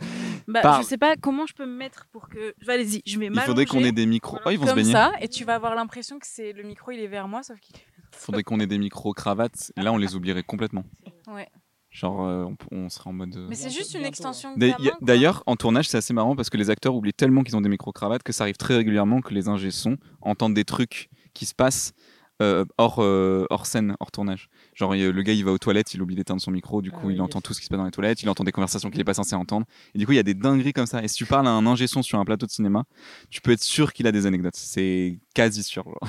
Bah, parle. je sais pas comment je peux me mettre pour que. Allez-y, je vais il m'allonger. faudrait qu'on ait des micros. Oh, ils vont se comme baigner. ça, et tu vas avoir l'impression que c'est le micro, il est vers moi, sauf qu'il. Il faudrait qu'on ait des micros cravates. Et là, on les oublierait complètement. Ouais. Genre, euh, on, on serait en mode. euh, Mais c'est juste une extension. D'ailleurs, en tournage, c'est assez marrant parce que les acteurs oublient tellement qu'ils ont des micro-cravates que ça arrive très régulièrement que les ingés son entendent des trucs qui se passent euh, hors, euh, hors scène, hors tournage. Genre, le gars, il va aux toilettes, il oublie d'éteindre son micro, du Ah coup, oui, il entend tout ce qui se passe dans les toilettes, il entend des conversations qu'il est pas censé entendre. Et du coup, il y a des dingueries comme ça. Et si tu parles à un ingé son sur un plateau de cinéma, tu peux être sûr qu'il a des anecdotes. C'est quasi sûr. genre.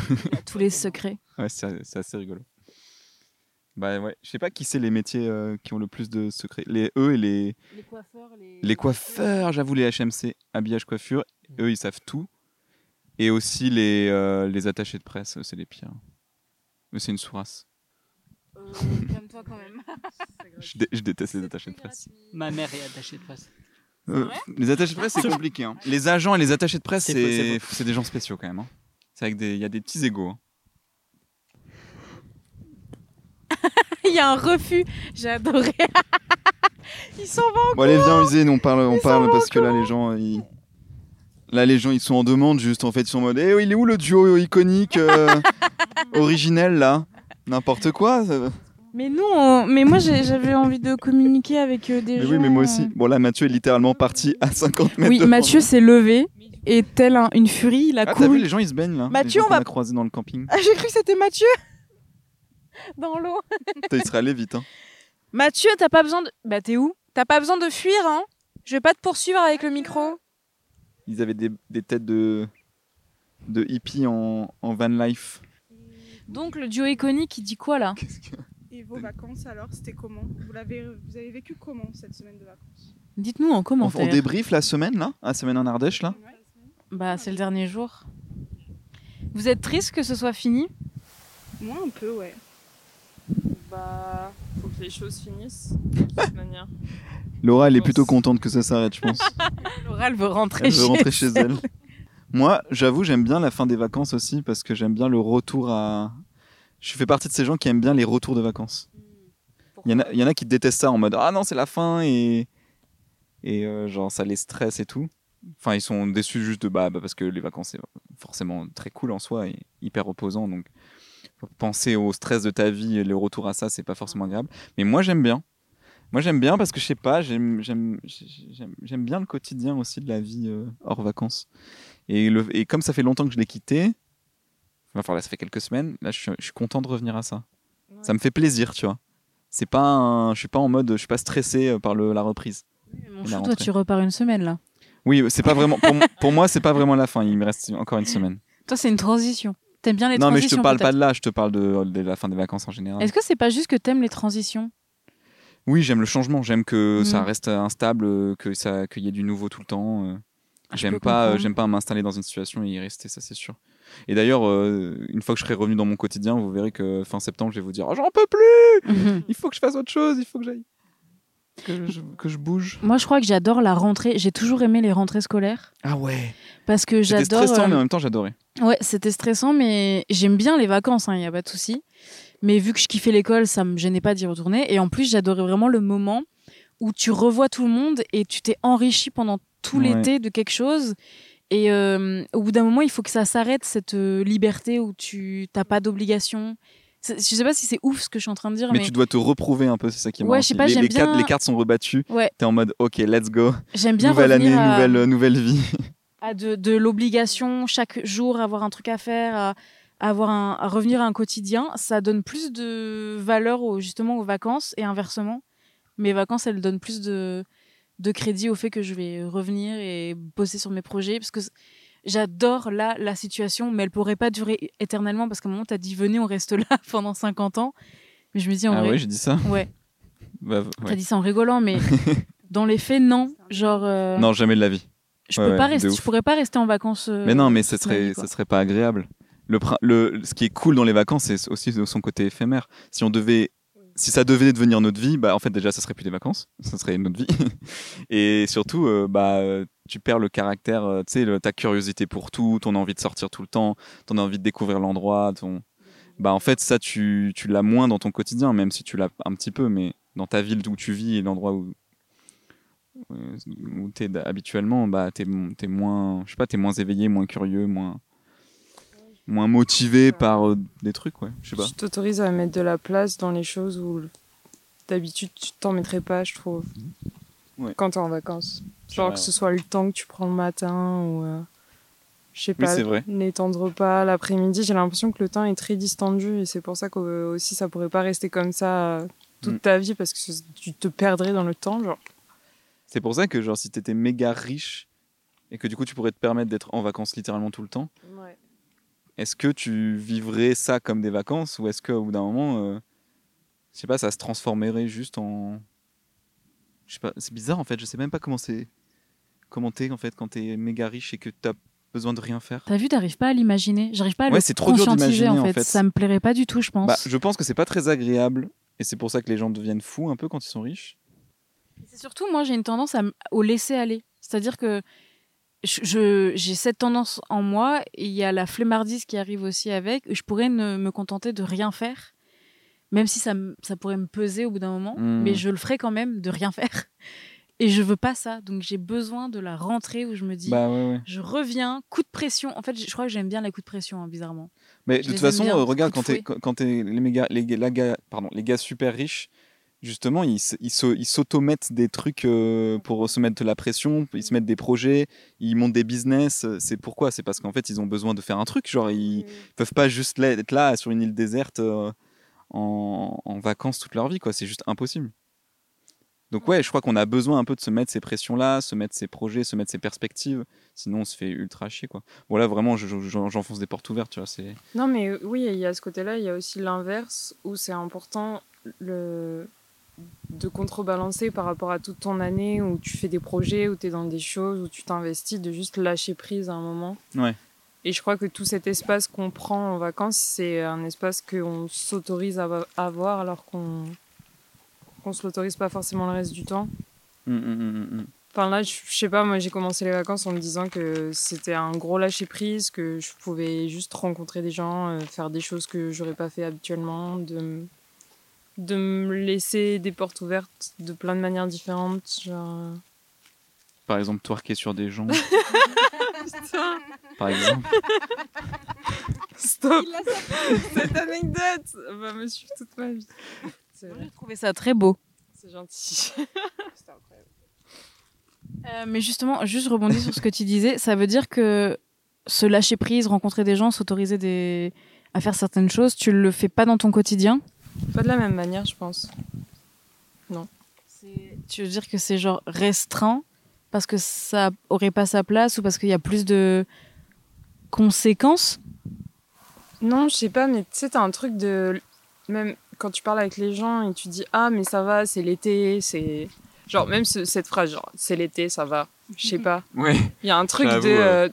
Tous les secrets. [laughs] Ouais, c'est assez rigolo. Bah ouais, je sais pas qui c'est les métiers euh, qui ont le plus de secrets. Les eux et les, Les coiffeurs, les. les coiffeurs, j'avoue, les HMC, habillage, coiffure, eux, ils savent tout. Et aussi les, euh, les attachés de presse, eux, c'est les pires. Eux, c'est une sourasse. Euh, Calme-toi quand même. [laughs] Je, dé- je déteste les attachés de presse. Ma mère est attachée de presse. Euh, les attachés de presse, c'est Sauf- compliqué. hein. Les agents et les attachés de presse, C'est des gens spéciaux quand même. hein. C'est avec des, il y a des petits égaux. hein. [laughs] Il y a un refus. J'ai adoré. [laughs] Ils s'en vont. Bon allez viens Usine, on parle, on Ils parle parce que là les gens ils... Là les gens ils sont en demande juste en fait ils sont en mode Eh il est où le duo iconique euh, [laughs] originel là? N'importe quoi ça- Mais nous, on- mais moi j'avais envie de communiquer avec euh, des Mais gens. oui mais moi aussi. Bon là Mathieu est littéralement parti à 50 mètres Oui, Mathieu s'est levé et tel un- une furie, il a Ah t'as couru. vu les gens ils se baignent là Mathieu, Les gens on va- croisés dans le camping Ah, j'ai cru que c'était Mathieu [laughs] dans l'eau. Il serait allé vite hein. Mathieu, t'as pas besoin de. Bah t'es où? T'as pas besoin de fuir, hein? Je vais pas te poursuivre avec le micro. Ils avaient des, des têtes de de hippies en, en van life. Donc le duo iconique, il dit quoi là [laughs] Et vos vacances alors, c'était comment vous, l'avez, vous avez vécu comment cette semaine de vacances Dites-nous en On, commentaire. on débrief la semaine là La semaine en Ardèche là Bah c'est le dernier jour. Vous êtes triste que ce soit fini Moi un peu, ouais. Bah, faut que les choses finissent. De toute [laughs] manière. Laura elle est plutôt contente que ça s'arrête je pense. [laughs] Laura, elle veut rentrer, Elle veut chez, elle. Moi, j'avoue, j'aime bien la fin des vacances aussi parce que j'aime bien le retour à. Je fais partie de ces gens qui aiment bien les retours de vacances. Il y, en a, il y en a qui détestent ça en mode Ah non, c'est la fin et. Et euh, genre, ça les stresse et tout. Enfin, ils sont déçus juste de. Bah, bah, parce que les vacances, c'est forcément très cool en soi et hyper reposant. Donc, penser au stress de ta vie et le retour à ça, c'est pas forcément agréable. Mais moi, j'aime bien. Moi, j'aime bien parce que je sais pas, j'aime bien le quotidien aussi de la vie euh, hors vacances. Et, le, et comme ça fait longtemps que je l'ai quitté, enfin là, ça fait quelques semaines, là, je suis, je suis content de revenir à ça. Ça me fait plaisir, tu vois. C'est pas un, je suis pas en mode, je suis pas stressé euh, par le, la reprise. Mon La chou, toi tu repars une semaine là. Oui, c'est pas vraiment, pour, pour moi, c'est pas vraiment la fin. Il me reste encore une semaine. Toi c'est une transition. T'aimes bien les non, mais je transitions te parle pas de là, je te parle de, de la fin des vacances en général. Est-ce que c'est pas juste que t'aimes les transitions? Oui, j'aime le changement. J'aime que ça reste instable, que ça, qu'il y ait du nouveau tout le temps. euh. Ah, J'aime pas, euh, comprendre. j'aime pas m'installer dans une situation et y rester, ça c'est sûr. Et d'ailleurs, euh, une fois que je serai revenu dans mon quotidien, vous verrez que fin septembre, je vais vous dire, Oh, j'en peux plus. Il faut que je fasse autre chose. Il faut que j'aille, que je, que je bouge. Moi je crois que j'adore la rentrée. J'ai toujours aimé les rentrées scolaires Ah ouais. parce que C'était j'adore. stressant, euh, mais en même temps, j'adorais. Ouais, c'était stressant, mais j'aime bien les vacances, il n'y a pas de souci. Mais vu que je kiffais l'école, ça me gênait pas d'y retourner. Et en plus, j'adorais vraiment le moment où tu revois tout le monde et tu t'es enrichi pendant tout Ouais. l'été de quelque chose. Et euh, au bout d'un moment, il faut que ça s'arrête, cette euh, liberté où tu n'as pas d'obligation. Je sais pas si c'est ouf ce que je suis en train de dire, Mais, mais, tu dois te reprouver un peu, c'est ça qui est Ouais, marrant je sais aussi. pas, les, les cartes, bien- les cartes sont rebattues. Ouais. T'es en mode, ok, let's go. j'aime bien nouvelle année, à, nouvelle, euh, nouvelle vie. [laughs] à de, de l'obligation, chaque jour avoir un truc à faire, à avoir un, à revenir à un quotidien. Ça donne plus de valeur au- justement aux vacances et inversement. Mes vacances, elles donnent plus de, de crédit au fait que je vais revenir et bosser sur mes projets parce que j'adore là la situation, mais elle pourrait pas durer éternellement parce qu'à un moment, tu as dit venez, on reste là [laughs] pendant 50 ans. Mais je me dis en Ah vrai, ouais, j'ai dit ça ouais, [laughs] Bah, t'as dit ça en rigolant, mais [laughs] dans les faits, non. Genre, euh, Non, jamais de la vie. je ouais, peux ouais, pas rester, je pourrais pas rester en vacances. euh, Mais non, mais ce vie, serait, serait pas agréable. Le, ce qui est cool dans les vacances, c'est aussi son côté éphémère. Si on devait, si ça devait devenir notre vie, bah en fait déjà, ça serait plus des vacances, [laughs] ça serait notre vie. [laughs] Et surtout, euh, bah tu perds le caractère, euh, tu sais, ta curiosité pour tout, ton envie de sortir tout le temps, ton envie de découvrir l'endroit, ton, bah en fait ça tu, tu l'as moins dans ton quotidien, même si tu l'as un petit peu, mais dans ta ville où tu vis et l'endroit où où t'es habituellement, bah t'es es moins, je sais pas, t'es moins éveillé, moins curieux, moins moins motivé par euh, des trucs, ouais. Je sais pas. Tu t'autorises à mettre de la place dans les choses où d'habitude tu t'en mettrais pas, je trouve. Ouais. Quand t'es en vacances. Genre que ce soit le temps que tu prends le matin ou. euh, je sais pas, de repas, l'après-midi, j'ai l'impression que le temps est très distendu et c'est pour ça que euh, aussi ça pourrait pas rester comme ça euh, toute Mm. ta vie parce que tu te perdrais dans le temps. Genre. C'est pour ça que genre si t'étais méga riche et que du coup tu pourrais te permettre d'être en vacances littéralement tout le temps, est-ce que tu vivrais ça comme des vacances ou est-ce qu'au bout d'un moment, euh, je sais pas, ça se transformerait juste en, je sais pas, c'est bizarre en fait, je sais même pas comment c'est, comment t'es en fait quand t'es méga riche et que t'as besoin de rien faire. T'as vu, t'arrives pas à l'imaginer. J'arrive pas à Ouais, le c'est trop dur conscientiser d'imaginer, en en fait. Ça me plairait pas du tout, je pense. Bah, je pense que c'est pas très agréable et c'est pour ça que les gens deviennent fous un peu quand ils sont riches. C'est surtout, moi, j'ai une tendance à, m- au laisser aller. C'est-à-dire que j'ai cette tendance en moi et il y a la flemmardise qui arrive aussi avec. Je pourrais ne me contenter de rien faire, même si ça, ça pourrait me peser au bout d'un moment, Mm. mais je le ferai quand même de rien faire. [laughs] Et je veux pas ça. Donc j'ai besoin de la rentrée où je me dis. Bah ouais ouais. Je reviens, coup de pression. En fait, je crois que j'aime bien les coups de pression, hein, bizarrement. Mais Je de toute façon, bien, euh, regarde, coup quand t'es quand t'es les méga, les, la pardon, les gars super riches, justement, ils ils s'automettent des trucs euh, pour se mettre de la pression, ils se mettent des projets, ils montent des business. euh, C'est pourquoi? C'est parce qu'en fait, ils ont besoin de faire un truc. Genre, ils peuvent pas juste être là sur une île déserte euh, en, en vacances toute leur vie, quoi. C'est juste impossible. Donc ouais, je crois qu'on a besoin un peu de se mettre ces pressions-là, se mettre ces projets, se mettre ces perspectives. Sinon, on se fait ultra chier, quoi. Bon là, vraiment, je- je- j'enfonce des portes ouvertes, tu vois. Non, mais oui, il y a ce côté-là, il y a aussi l'inverse où c'est important le... de contrebalancer par rapport à toute ton année où tu fais des projets, où tu es dans des choses, où tu t'investis, de juste lâcher prise à un moment. Ouais. Et je crois que tout cet espace qu'on prend en vacances, c'est un espace qu'on s'autorise à avoir alors qu'on qu'on se l'autorise pas forcément le reste du temps. Hum, hum, hum. Enfin là, je je sais pas, moi j'ai commencé les vacances en me disant que c'était un gros lâcher prise, que je pouvais juste rencontrer des gens, euh, faire des choses que j'aurais pas fait habituellement, de, de me laisser des portes ouvertes de plein de manières différentes. Genre... euh. Par exemple, twerker sur des gens. [laughs] Par exemple. Stop [laughs] Cette anecdote va me suivre toute ma vie. J'ai trouvé ça très beau. c'est gentil. [laughs] Euh, mais justement, juste rebondir sur ce que tu disais, ça veut dire que se lâcher prise, rencontrer des gens, s'autoriser des... à faire certaines choses, tu le fais pas dans ton quotidien? Pas de la même manière, je pense. Tu veux dire que c'est genre restreint parce que ça aurait pas sa place ou parce qu'il y a plus de conséquences? Non, je sais pas, mais tu sais, t'as un truc de. Même quand tu parles avec les gens et tu dis Ah, mais ça va, c'est l'été, c'est. Genre, même ce- cette phrase, genre, c'est l'été, ça va. Je sais pas. Ouais. Il y a un truc de. euh,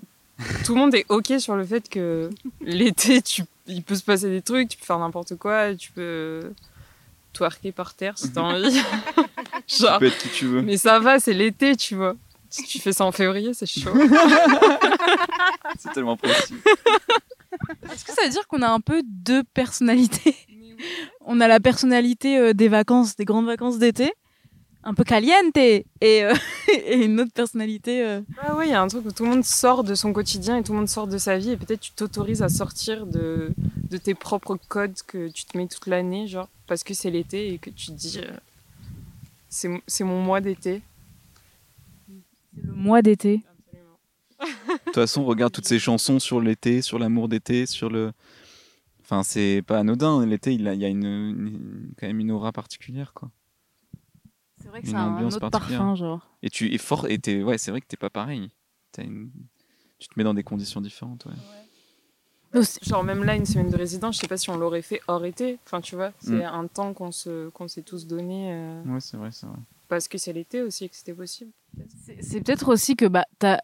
tout le monde est OK sur le fait que l'été, tu... il peut se passer des trucs, tu peux faire n'importe quoi, tu peux twerker par terre si t'as envie. [laughs] Tu peux être qui tu veux. mais ça va, c'est l'été, tu vois. Si tu fais ça en février, c'est chaud. [laughs] C'est tellement précis. Est-ce que ça veut dire qu'on a un peu deux personnalités? On a la personnalité euh, des vacances, des grandes vacances d'été, un peu caliente et, euh, [laughs] et une autre personnalité. euh. Ah ouais, il y a un truc où tout le monde sort de son quotidien et tout le monde sort de sa vie et peut-être tu t'autorises à sortir de, de tes propres codes que tu te mets toute l'année, genre parce que c'est l'été et que tu te dis euh, c'est mon mois d'été. C'est le mois d'été. De toute façon, regarde toutes ces chansons sur l'été, sur l'amour d'été, sur le. Enfin, c'est pas anodin. L'été, il, a- il y a une, une- quand même une aura particulière, quoi. C'est vrai que Une c'est un ambiance autre particulière. parfum, genre. Et tu es fort. Et t'es- ouais, c'est vrai que t'es pas pareil. T'as une- Tu te mets dans des conditions différentes, ouais. Genre même là une semaine de résidence, je sais pas si on l'aurait fait hors été. Enfin tu vois, c'est Mm. un temps qu'on se qu'on s'est tous donné euh, Ouais, c'est vrai, c'est vrai. parce que c'est l'été aussi et que c'était possible. C'est peut-être aussi que bah, t'as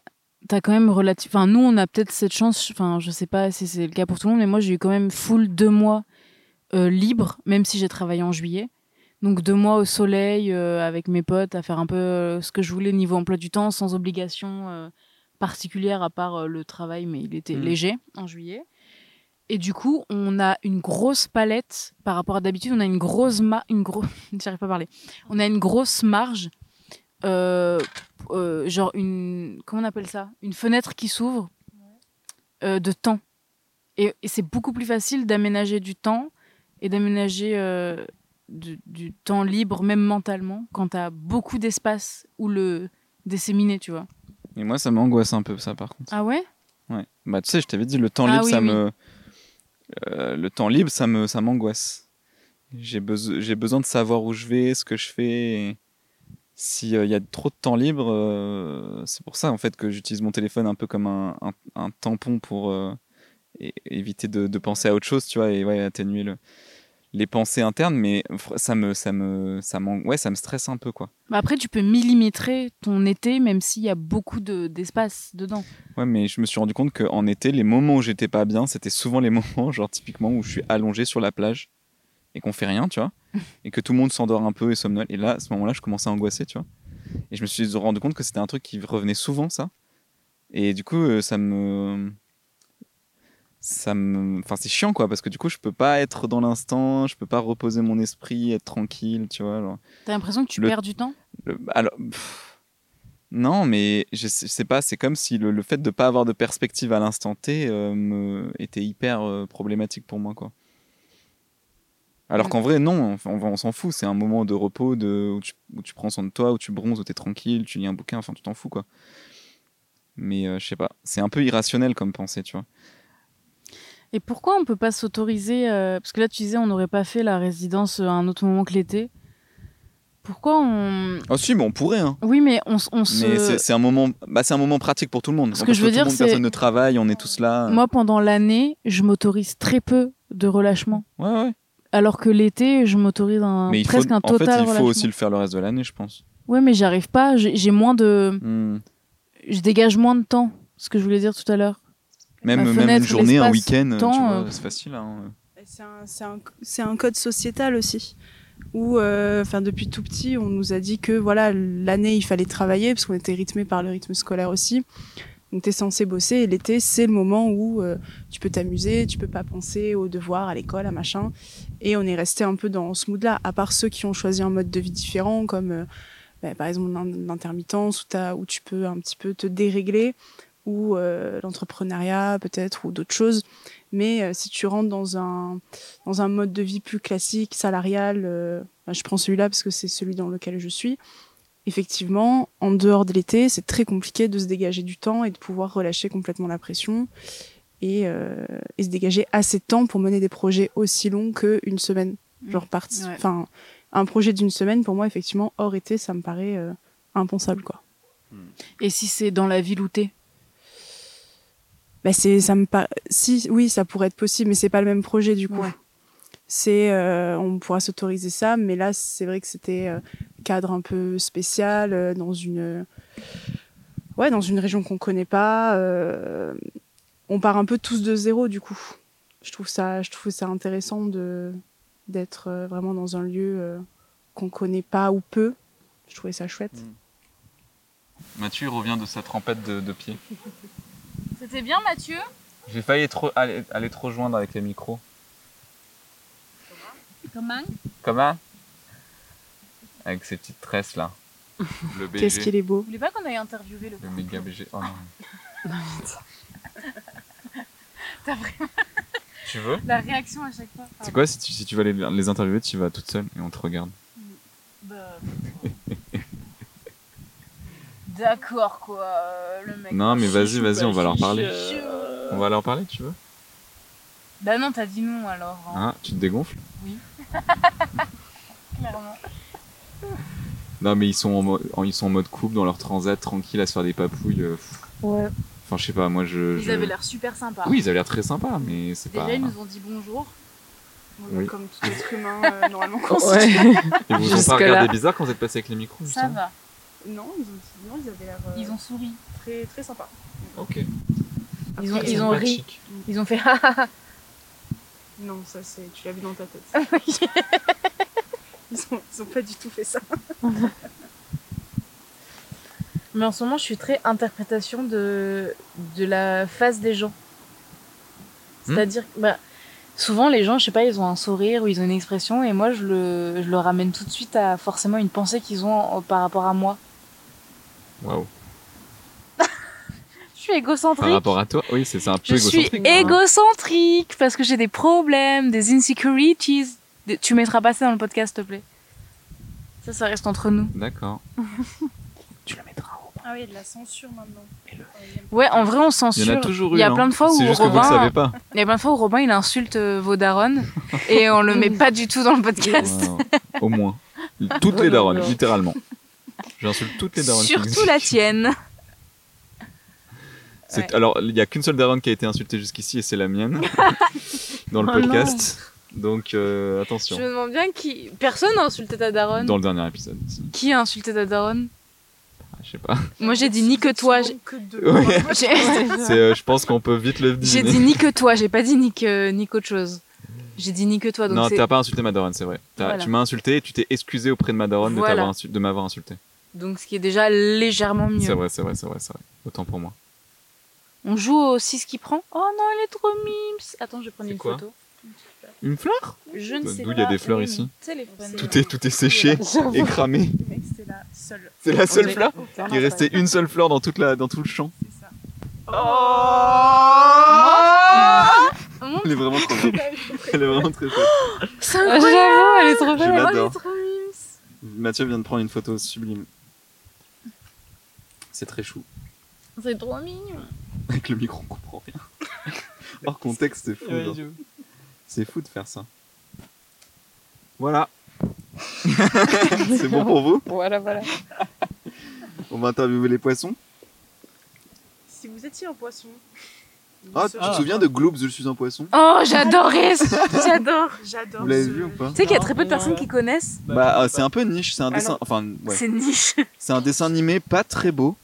as quand même relatif. Enfin, nous, on a peut-être cette chance. Enfin, je sais pas si c'est le cas pour tout le monde, mais moi, j'ai eu quand même full deux mois euh, libres, même si j'ai travaillé en juillet. Donc deux mois au soleil euh, avec mes potes à faire un peu euh, ce que je voulais niveau emploi du temps, sans obligation euh, particulière à part euh, le travail, mais il était Mhm. léger en juillet. Et du coup, on a une grosse palette par rapport à d'habitude. On a une grosse ma une gros, [laughs] j'arrive pas à parler. On a une grosse marge, euh, euh, genre une, comment on appelle ça, une fenêtre qui s'ouvre euh, de temps. Et, et c'est beaucoup plus facile d'aménager du temps et d'aménager euh, du, du temps libre, même mentalement, quand t'as beaucoup d'espace où le disséminer, tu vois. Et moi, ça m'angoisse un peu, ça, par contre. Ah ouais? Ouais. Bah, tu sais, je t'avais dit, le temps Ah libre, oui, ça oui. me. euh, le temps libre, ça me, ça m'angoisse. J'ai besoin, j'ai besoin de savoir où je vais, ce que je fais. S'il y a trop de temps libre, euh, c'est pour ça en fait que j'utilise mon téléphone un peu comme un, un, un tampon pour euh, éviter de, de penser à autre chose, tu vois, et ouais, atténuer le, les pensées internes. Mais ça me, ça me, ça m'en- ouais, ça me stresse un peu, quoi. Bah Après, tu peux millimétrer ton été, même s'il y a beaucoup de- d'espace dedans. Ouais, mais je me suis rendu compte qu'en été, les moments où j'étais pas bien, c'était souvent les [laughs] moments, genre typiquement, où je suis allongé sur la plage et qu'on fait rien, tu vois, [laughs] et que tout le monde s'endort un peu et somnole. Et là, à ce moment-là, je commençais à angoisser, tu vois. Et je me suis rendu compte que c'était un truc qui revenait souvent, ça. Et du coup, euh, ça me. Ça me. Enfin, c'est chiant, quoi, parce que du coup, je peux pas être dans l'instant, je peux pas reposer mon esprit, être tranquille, tu vois. genre. T'as l'impression que tu Le- perds du temps? Le- alors, pff, non, mais je sais, je sais pas, c'est comme si le, le fait de pas avoir de perspective à l'instant T euh, me, était hyper euh, problématique pour moi, quoi. Alors qu'en vrai, non, on, on s'en fout, c'est un moment de repos, de, où, tu, où tu prends soin de toi, où tu bronzes, où t'es tranquille, tu lis un bouquin, enfin, tu t'en fous, quoi. Mais euh, je sais pas, c'est un peu irrationnel comme pensée, tu vois. Et pourquoi on peut pas s'autoriser euh, Parce que là, tu disais, on n'aurait pas fait la résidence à un autre moment que l'été. Pourquoi on. Ah si, mais on pourrait, hein. Oui, mais on, on se. Mais c'est- un moment, bah, c'est un moment pratique pour tout le monde. Ce que je veux dire, c'est- personne ne travaille, on est tous là. Moi, pendant l'année, je m'autorise très peu de relâchement. Ouais, ouais. Alors que l'été, je m'autorise un, Mais il faut, presque un en total fait, il faut aussi le faire le reste de l'année, je pense. Ouais, mais j'arrive pas. J'ai j'ai moins de. Hmm. Je dégage moins de temps. Ce que je voulais dire tout à l'heure. Même, une journée, un week-end, euh, c'est facile. hein. C'est un, code sociétal aussi. Où, euh, enfin, depuis tout petit, on nous a dit que voilà, l'année, il fallait travailler, parce qu'on était rythmé par le rythme scolaire aussi. Donc, tu es censé bosser, et l'été, c'est le moment où euh, tu peux t'amuser, tu peux pas penser aux devoirs, à l'école, à machin. Et on est resté un peu dans ce mood-là, à part ceux qui ont choisi un mode de vie différent, comme euh, bah, par exemple l'in- l'intermittence, où tu peux un petit peu te dérégler, ou euh, l'entrepreneuriat peut-être, ou d'autres choses. Mais euh, si tu rentres dans un, dans un mode de vie plus classique, salarial, euh, ben, je prends celui-là parce que c'est celui dans lequel je suis. Effectivement, en dehors de l'été, c'est très compliqué de se dégager du temps et de pouvoir relâcher complètement la pression et, euh, et se dégager assez de temps pour mener des projets aussi longs qu'une semaine. Genre parti, Ouais. enfin, un projet d'une semaine, pour moi, effectivement, hors été, ça me paraît euh, impensable, quoi. Et si c'est dans la ville où t'es? Bah c'est ça me pa- si oui ça pourrait être possible mais c'est pas le même projet du coup. Ouais. c'est euh, on pourra s'autoriser ça mais là c'est vrai que c'était euh, cadre un peu spécial euh, dans une ouais dans une région qu'on connaît pas euh, on part un peu tous de zéro du coup. Je trouve ça je trouve ça intéressant de d'être euh, vraiment dans un lieu euh, qu'on connaît pas ou peu. Je trouvais ça chouette. Mathieu revient de sa trempette de, de pied. [laughs] C'était bien, Mathieu? J'ai failli trop, aller, aller trop joindre avec les micros. Comment? Comment? Avec ses petites tresses là. Le [laughs] BG. Qu'est-ce qu'il est beau. Vous voulez pas qu'on aille interviewer le Le méga BG. Oh non. [laughs] [laughs] T'as vraiment Tu veux? La réaction à chaque fois. C'est quoi si tu, si tu vas les, les interviewer, tu vas toute seule et on te regarde. D'accord quoi, euh, le mec. Non, mais vas-y, vas-y, on va leur parler. Euh, On va leur parler, tu veux Bah non, t'as dit non alors. hein, Hein Tu te dégonfles [laughs] clairement. Non, mais ils sont en, mo- en- ils sont en mode couple dans leur transat, tranquille à se faire des papouilles. euh. Ouais. Enfin, je sais pas, moi je. Ils je- avaient l'air super sympas. Oui, ils avaient l'air très sympas, mais c'est Déjà, pas. ils nous ont dit bonjour. Oui. Comme tout être [laughs] humain euh, normalement constitué. Ouais. Ils vous ont pas regardé bizarre quand vous êtes passé avec les micros Ça justement va. Non, ils ont, non, ils avaient l'air euh, Ils ont souri. très, très sympas. Ok. Ils ont, ils ont ri. Ils ont fait [laughs] ah, ah, ah. Non, ça c'est, tu l'as vu dans ta tête. [laughs] ils, ont, ils ont pas du tout fait ça. [laughs] Mais en ce moment, je suis très interprétation de, de la face des gens. C'est-à-dire que bah, souvent, les gens, je sais pas, ils ont un sourire ou ils ont une expression, et moi, je le, je le ramène tout de suite à forcément une pensée qu'ils ont en- par rapport à moi. Waouh. [laughs] Je suis égocentrique. Par rapport à toi, oui, c'est un peu Je suis égocentrique. hein. égocentrique parce que j'ai des problèmes, des insecurities. Tu mettras pas ça dans le podcast, s'il te plaît. Ça, ça reste entre nous. D'accord. [laughs] Tu la mettras. Ah oui, il y a de la censure maintenant. Ouais, en vrai, on Il y en censure. a toujours eu. Il y a hein. plein de fois où C'est juste que vous le Robin- savez pas. [laughs] Il y a plein de fois où Robin il insulte euh, vos darons et on le met pas du tout dans le podcast. Au moins. Toutes les daronnes, littéralement. J'insulte toutes les daronnes. qui Surtout la tienne. C'est- Alors, il y a qu'une seule daronne qui a été insultée jusqu'ici et c'est la mienne [laughs] dans le Oh non. podcast. Donc, euh, attention. Je me demande bien qui. Personne n'a insulté ta daronne. Dans le dernier épisode. si. Qui a insulté ta daronne? Ah, Je sais pas. Moi j'ai dit ni que toi. J'ai Que deux. Ouais. j'ai- C'est, euh, je pense qu'on peut vite le j'ai deviner. dit ni que toi. J'ai pas dit ni que ni qu'autre chose. J'ai dit ni que toi. Donc non, t'as pas insulté ma daronne, c'est vrai. Voilà. Tu m'as insulté et tu t'es excusé auprès de ma daronne Voilà. de m'avoir insulté. Donc ce qui est déjà légèrement mieux. C'est vrai, c'est vrai, c'est vrai, c'est vrai. Autant pour moi. On joue au 6 qui prend. Oh non, elle est trop mimes. Attends, je vais prendre une quoi photo. Une fleur Je ne D'où sais il pas. y a des fleurs est ici tout est, tout est séché et cramé. [laughs] La seule. C'est la seule est- fleur Il restait une seule fleur dans, toute la, dans tout le champ. C'est ça. Mon- Elle est vraiment trop belle. [laughs] Elle est vraiment très chouette. Ah. J'avoue, elle est trop Je belle. mimes. Mathieu vient de prendre une photo sublime. C'est très chou. C'est trop mignon. Avec le micro, on comprend rien. [laughs] Hors contexte, c'est fou. C'est fou de faire ça. Voilà. [laughs] c'est bon pour vous? Voilà, voilà. On va interviewer les poissons. Si vous étiez un poisson. Ah, tu te souviens de Gloops, je suis un poisson? Oh, j'adorais. ce- J'adore. [laughs] J'adore. Vous l'avez vu ou pas? Tu sais qu'il y a très peu de personnes qui connaissent? Bah, euh, c'est un peu niche, c'est un Ah dessin. Enfin, ouais. C'est niche. C'est un dessin animé pas très beau.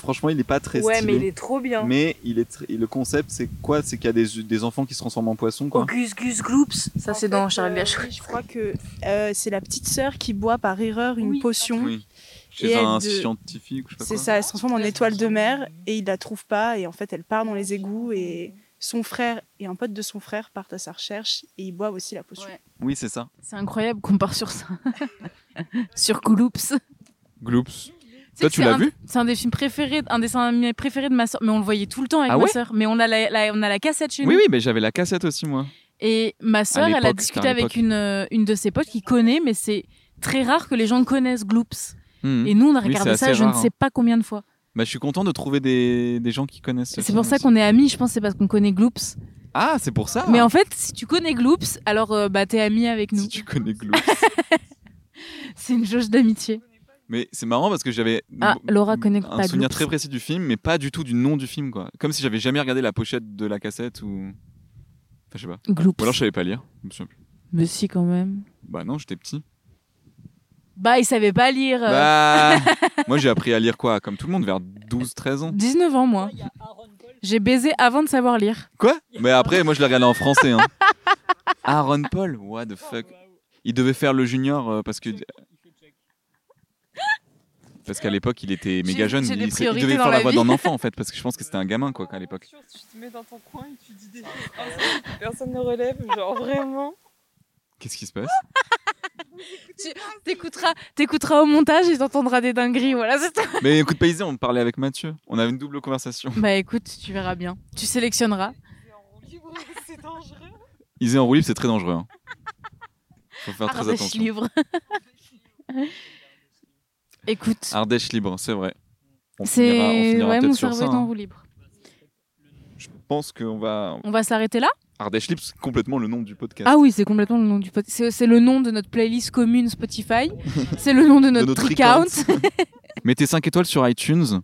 Franchement, il est pas très Ouais, stylé. mais il est trop bien. Mais il est tr- le concept, c'est quoi? C'est qu'il y a des, des enfants qui se transforment en poissons, quoi. Oh, Gus Gus Gloops. Ça, c'est dans Charlie euh. Je crois que euh, c'est la petite sœur qui boit par erreur une Oui. potion. Oui. Chez un de- scientifique, ou je sais pas C'est ça, elle se transforme en étoile de mer et il la trouve pas et en fait elle part dans les égouts et son frère et un pote de son frère partent à sa recherche et ils boivent aussi la potion. Ouais. Oui, c'est ça. C'est incroyable qu'on part sur ça. [laughs] sur Gloops. Gloops. Toi, tu l'as vu C'est un des films préférés, un dessin animé préféré de ma soeur. Mais on le voyait tout le temps avec Ah ma soeur. Mais on a la, la- on a la cassette chez Oui, nous. oui, mais j'avais la cassette aussi, moi. Et ma soeur, elle a discuté avec une, euh, une de ses potes qui connaît, mais c'est très rare que les gens connaissent Gloops. Mhm. Et nous, on a Oui, regardé ça, je rare, ne hein. sais pas combien de fois. Bah, je suis content de trouver des, des gens qui connaissent. ce C'est pour ça qu'on est amis, je pense, c'est parce qu'on connaît Gloops. Ah, c'est pour ça Mais en fait, si tu connais Gloops, alors euh, bah, t'es ami avec nous. Si tu connais Gloops. [laughs] C'est une jauge d'amitié. Mais c'est marrant parce que j'avais Ah, Laura connaît un pas souvenir Gloops. très précis du film, mais pas du tout du nom du film, quoi. Comme si j'avais jamais regardé la pochette de la cassette ou. Enfin, je sais pas. Gloops. Ou alors je savais pas lire. je me souviens plus. Mais si, quand même. Bah non, j'étais petit. Bah, il savait pas lire. euh, Bah, [laughs] moi j'ai appris à lire quoi Comme tout le monde, vers 12-13 ans. 19 ans, moi. J'ai baisé avant de savoir lire. Quoi? Mais après, moi je l'ai regardé en français. Hein. [laughs] Aaron Paul? What the fuck? Il devait faire le junior euh, parce que. Parce qu'à l'époque, il était méga jeune. Il, devait dans faire la la voix d'un [laughs] enfant en fait, parce que je pense que c'était un gamin quoi, à l'époque. Tu te mets dans ton coin et tu dis des choses. Personne ne relève, genre vraiment. Qu'est-ce qui se passe? T'écouteras, t'écouteras au montage et t'entendras des dingueries. Voilà, c'est tout. Mais écoute, pas Isée, on parlait avec Mathieu. On avait une double conversation. Bah écoute, tu verras bien. Tu sélectionneras. C'est dangereux. Isée en roue libre, c'est très dangereux. hein. Faut faire très Ardèche attention. libre. Écoute, Ardèche libre, c'est vrai. On finira, on c'est finira ouais, peut-être mon sur cerveau ça. est en hein. roue libre. Je pense qu'on va. On va s'arrêter là? Ardèche libre, c'est complètement le nom du podcast. Ah oui, c'est complètement le nom du podcast. C'est, c'est le nom de notre playlist commune Spotify. [laughs] c'est le nom de notre, notre trick recount. out. [laughs] Mettez 5 étoiles sur iTunes,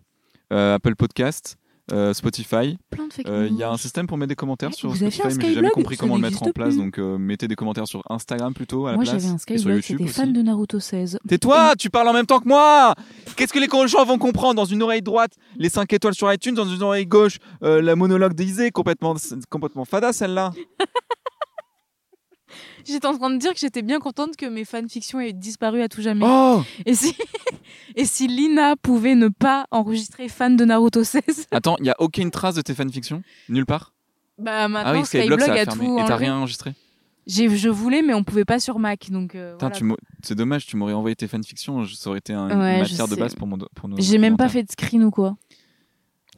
euh, Apple Podcast, euh, Spotify. Euh, Il y a un système pour mettre des commentaires Mais sur Spotify, mais j'ai jamais compris comment le mettre en place. plus. Donc euh, mettez des commentaires sur Instagram plutôt à la Moi place. j'avais un Skyblog, YouTube c'était fan de Naruto 16. Tais-toi, tu parles en même temps que moi Qu'est-ce que les gens vont comprendre Dans une oreille droite, les 5 étoiles sur iTunes, dans une oreille gauche, la monologue d'Isée, complètement, complètement fada celle-là. J'étais en train de dire que j'étais bien contente que mes fanfictions aient disparu à tout jamais. Oh Et si [laughs] et si Lina pouvait ne pas enregistrer fan de Naruto 16, [laughs] Attends, il n'y a aucune trace de tes fanfictions? Nulle part? Bah maintenant Ah oui, Skyblog, ça Skyblog a a tout Et t'as rien enregistré? J'ai, je voulais, mais on pouvait pas sur Mac, donc. euh, voilà. C'est dommage, tu m'aurais envoyé tes fanfictions, je- ça aurait été un- Ouais, une matière de base pour, mon, pour nos J'ai même pas fait de screen ou quoi.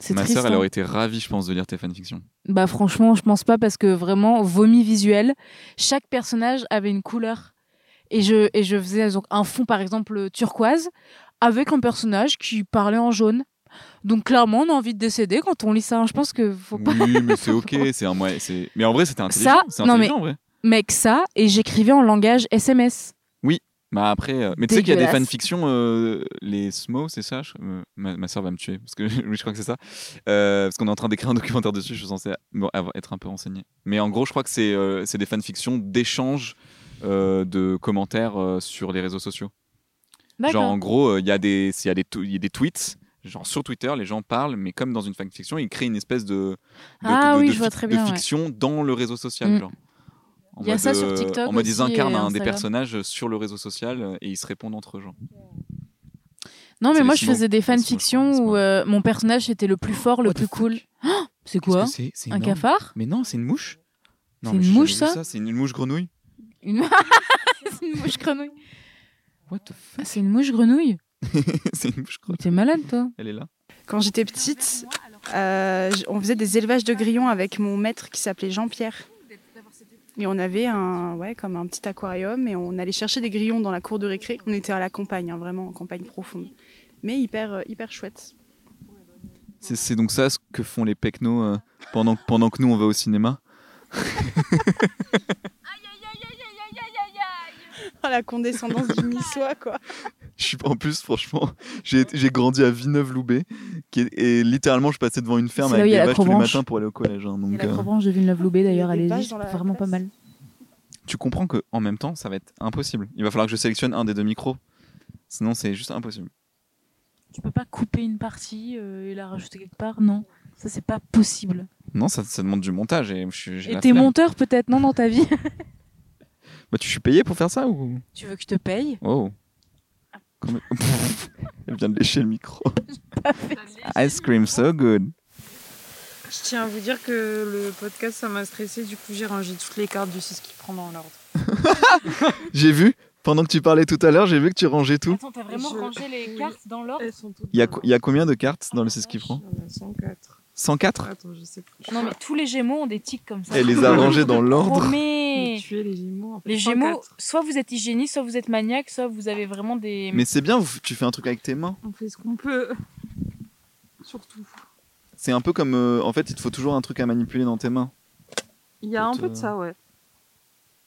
Ma triste. sœur, elle hein. aurait été ravie, je pense, de lire tes fanfictions. Bah franchement, je pense pas parce que vraiment vomi visuel. Chaque personnage avait une couleur et je et je faisais donc un fond par exemple turquoise avec un personnage qui parlait en jaune. Donc clairement, on a envie de décéder quand on lit ça. hein. Je pense que faut pas. Oui, mais c'est [laughs] ok, c'est un Mais en vrai, c'était intelligent. Ça, non, intelligent, en vrai. Mec, ça et j'écrivais en langage SMS. Bah après, euh, mais tu sais qu'il y a des fanfictions, euh, les SMO, c'est ça? Je- euh, ma, ma soeur va me tuer, parce que [laughs] oui, je crois que c'est ça. Parce qu'on est en train d'écrire un documentaire dessus, je suis censé bon, être un peu renseigné. Mais en gros, je crois que c'est des fanfictions d'échanges de commentaires sur les réseaux sociaux. Genre en gros, il y, a des- il y, a des tw- il y a des tweets, genre sur Twitter, les gens parlent, mais comme dans une fanfiction, ils créent une espèce de, de, Ah de- oui, de je vois fic- très de bien, ouais. fiction dans le réseau social. Mm. Genre. En Il y a ça sur euh, TikTok En mode ils incarnent un des personnages sur le réseau social et ils se répondent entre eux. Genre. Non, mais moi je faisais des fanfictions où euh, mon personnage était le plus fort, le What plus cool. Oh, c'est quoi? C'est? Un cafard? Mais non, c'est une mouche. Non, C'est une mouche, ça? C'est une mouche grenouille. Une... [laughs] c'est une mouche grenouille. What the fuck? Ah, c'est une mouche grenouille? [laughs] C'est une mouche grenouille. T'es malade toi? Elle est là. Quand j'étais petite, euh, on faisait des élevages de grillons avec mon maître qui s'appelait Jean-Pierre. Et on avait un, ouais, comme un petit aquarium et on allait chercher des grillons dans la cour de récré. On était à la campagne, hein, vraiment en campagne profonde. Mais hyper, euh, hyper chouette. C'est c'est donc ça ce que font les pecnos euh, pendant, pendant que nous on va au cinéma. Oh, la condescendance du niçois, quoi. Je suis en plus franchement, j'ai j'ai grandi à Villeneuve-Loubet est- et littéralement je passais devant une ferme avec des vaches tous les matins pour aller au collège. hein, Il y donc a la euh, Crobranche de Villeneuve-Loubet d'ailleurs, la c'est vraiment pas mal. tu comprends que en même temps ça va être impossible. Il va falloir que je sélectionne un des deux micros. Sinon c'est juste impossible. Tu peux pas couper une partie euh, et la rajouter quelque part? Non, ça c'est pas possible. Non, ça, ça demande du montage et t'es monteur peut-être, non, dans ta vie [laughs] Bah, tu suis payé pour faire ça ou? Tu veux que je te paye? Oh. [laughs] Elle vient de lécher le micro. Ice cream so good. Je tiens à vous dire que le podcast, ça m'a stressé. Du coup, j'ai rangé toutes les cartes du 6 qui prend dans l'ordre. [laughs] J'ai vu, pendant que tu parlais tout à l'heure, j'ai vu que tu rangeais tout. Attends, t'as vraiment Je- rangé les cartes dans l'ordre? Il y, a, dans co- il y a combien de cartes dans le C'est ce qui prend? Il y en a 104. 104 Attends, je sais plus. Non mais tous les Gémeaux ont des tics comme ça. Elle les a rangés dans [laughs] l'ordre. Mais Tuer les Gémeaux. en fait, les Gémeaux, 104. soit vous êtes hygiéniste, soit vous êtes maniaque, soit vous avez vraiment des. Mais c'est bien, tu fais un truc avec tes mains. On fait ce qu'on peut. Surtout. C'est un peu comme. euh, en fait, il te faut toujours un truc à manipuler dans tes mains Il y a un te- peu de ça, ouais.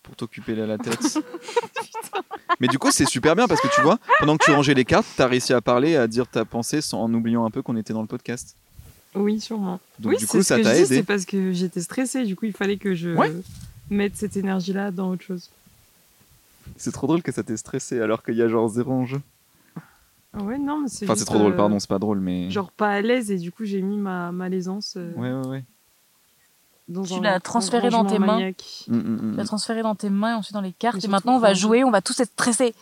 pour t'occuper la la tête. [laughs] Mais du coup, c'est super bien parce que tu vois, pendant que tu rangeais les cartes, t'as réussi à parler, à dire ta pensée sans, en oubliant un peu qu'on était dans le podcast. Oui, sûrement. Donc oui, du c'est coup, ça t'a aidé. C'est parce que j'étais stressée. Du coup, il fallait que je Ouais. mette cette énergie-là dans autre chose. C'est trop drôle que ça t'ait stressé alors qu'il y a genre zéro enjeu. Ah ouais, non, mais c'est Enfin, c'est trop drôle, euh, pardon, c'est pas drôle, mais. Genre pas à l'aise et du coup, j'ai mis ma malaisance euh, Ouais, ouais, ouais. dans Tu un l'as transféré dans tes mains. maniaque. Mm, mm, Tu l'as mm. transféré dans tes mains et ensuite dans les cartes. Et surtout maintenant on va jouer, on va tous être stressés.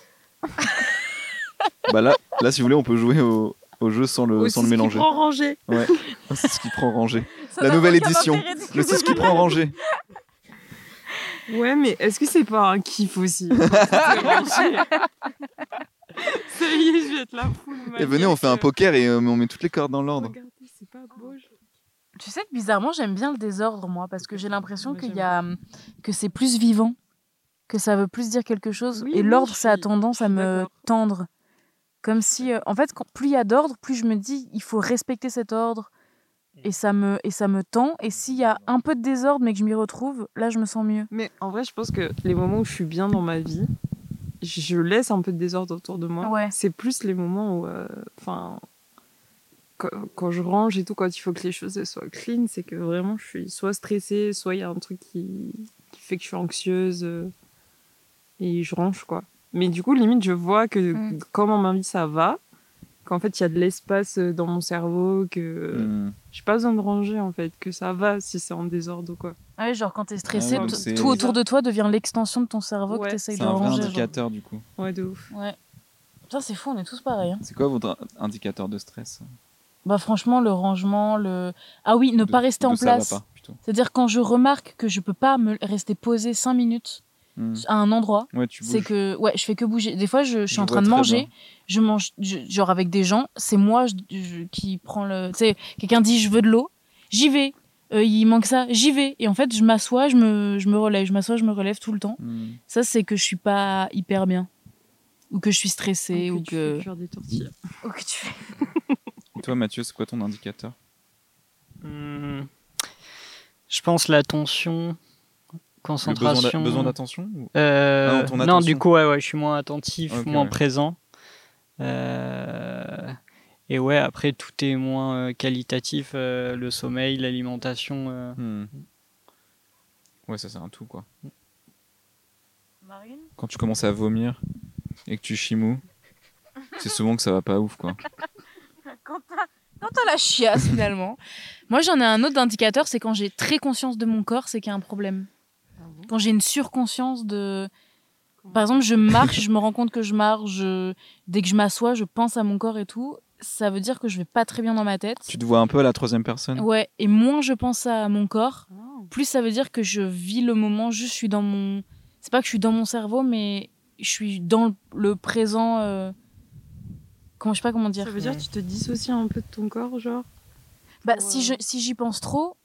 Bah là, là, si vous voulez, on peut jouer au, au jeu sans le, sans le ce qui mélanger. prend rangé. Ouais. [laughs] C'est ce qui prend rangé. Ça La nouvelle édition. Le c'est ce qui prend rangé. Ouais, mais est-ce que c'est pas un kiff aussi? C'est. [laughs] Ça y est, je vais être la foule. Et venez, on fait un poker et euh, on met toutes les cartes dans l'ordre. Regardez, c'est pas beau. je- Tu sais que bizarrement, j'aime bien le désordre, moi, parce que j'ai l'impression Moi, qu'il y a, que c'est plus vivant, que ça veut plus dire quelque chose. Oui, et l'ordre, ça a tendance à me tendre. Comme si, euh, en fait, quand, plus il y a d'ordre, plus je me dis, il faut respecter cet ordre. Et ça me, et ça me tend. Et s'il y a un peu de désordre, mais que je m'y retrouve, là, je me sens mieux. Mais en vrai, je pense que les moments où je suis bien dans ma vie, je laisse un peu de désordre autour de moi. Ouais. C'est plus les moments où, euh, enfin, quand, quand je range et tout, quand il faut que les choses soient clean, c'est que vraiment je suis soit stressée, soit il y a un truc qui, qui fait que je suis anxieuse euh, et je range quoi. Mais du coup, limite, je vois que Mm. quand dans ma vie ça va, qu'en fait il y a de l'espace euh, dans mon cerveau, que Hmm. j'ai pas besoin de ranger en fait, que ça va si c'est en désordre ou quoi. Ah oui, genre quand t'es stressé, Ah ouais, c'est- tout autour de toi devient l'extension de ton cerveau que Ouais. t'essayes C'est de un vrai ranger. genre. indicateur du coup. Ouais, de ouf. Ouais. Ça, c'est fou, on est tous pareils. hein. C'est quoi votre indicateur de stress? Bah franchement, le rangement, le... Ah oui, ne De- pas rester en place. C'est-à-dire quand je remarque que je peux pas me rester posé 5 minutes Hmm. à un endroit, Ouais, tu c'est que ouais, je fais que bouger. Des fois, je, je suis Je en train de manger, bien. je mange je- genre avec des gens, c'est moi je- je- qui prends le tu sais, quelqu'un dit je veux de l'eau, j'y vais. Euh, il manque ça, j'y vais et en fait, je m'assois, je me je me relève, je m'assois, je me relève tout le temps. Hmm. Ça c'est que je suis pas hyper bien ou que je suis stressée ou tu fais que cuire des tortillas. [laughs] ou que tu fais [laughs] Et toi, Mathieu, c'est quoi ton indicateur? Hmm. Je pense l'attention, Le besoin concentration. besoin d'attention ou- Euh, Ah non, du coup, ouais, ouais, je suis moins attentif, moins ouais. présent. Euh, et ouais, après, tout est moins euh, qualitatif. euh, le sommeil, l'alimentation. euh. Hmm. Ouais, ça c'est un tout quoi. Marine? Quand tu commences à vomir et que tu chimous, c'est souvent que ça va pas ouf quoi. quand t'as quand t'as la chiasse finalement. Moi j'en ai un autre indicateur, c'est quand j'ai très conscience de mon corps, c'est qu'il y a un problème. Quand j'ai une surconscience de... Par exemple, je marche, je me rends compte que je marche, je- dès que je m'assois, je pense à mon corps et tout. Ça veut dire que je vais pas très bien dans ma tête. Tu te vois un peu à la troisième personne? Ouais, et moins je pense à mon corps, Ah. plus ça veut dire que je vis le moment, juste je suis dans mon... C'est pas que je suis dans mon cerveau, mais je suis dans le présent... euh, Comment, je sais pas comment dire. Ça veut dire que tu te dissocies un peu de ton corps, genre? Bah, si euh, je si j'y pense trop,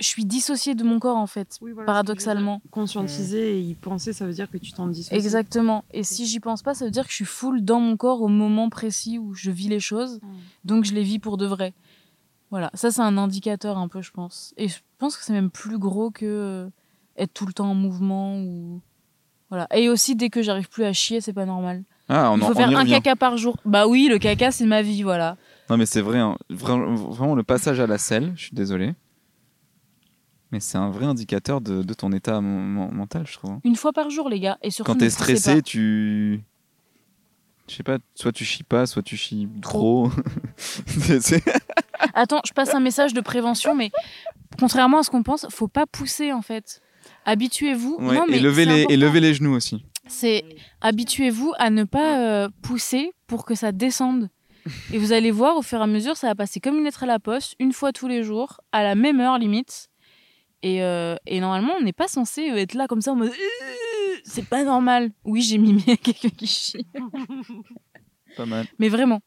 je suis dissociée de mon corps en fait, Oui, voilà, paradoxalement. Conscientiser et y penser, ça veut dire que tu t'en dissocies. Exactement. Et si j'y pense pas, ça veut dire que je suis full dans mon corps au moment précis où je vis les choses, donc je les vis pour de vrai. Voilà, ça c'est un indicateur un peu, je pense. Et je pense que c'est même plus gros que euh, être tout le temps en mouvement ou voilà. Et aussi dès que j'arrive plus à chier, c'est pas normal. Ah, on, Il en, faut on faire y un caca par jour. Bah oui, le caca c'est ma vie, voilà. Non mais c'est vrai, hein. Vra- vraiment le passage à la selle, je suis désolé. Mais c'est un vrai indicateur de, de ton état mental, je trouve. hein. Une fois par jour, les gars. Et surtout, Quand t'es stressé, tu... Je sais pas, soit tu chies pas, soit tu chies trop. [laughs] [laughs] Attends, je passe un message de prévention, mais contrairement à ce qu'on pense, faut pas pousser en fait. Habituez-vous. Ouais, et, c'est les, et lever les genoux aussi. C'est habituez-vous à ne pas euh, pousser pour que ça descende. Et vous allez voir, au fur et à mesure, ça va passer comme une lettre à la poste, une fois tous les jours, à la même heure limite. Et, euh, et normalement, on n'est pas censé être là comme ça en mode. Euh, C'est pas normal. Oui, j'ai mimé à quelqu'un qui chie. Pas mal. Mais vraiment.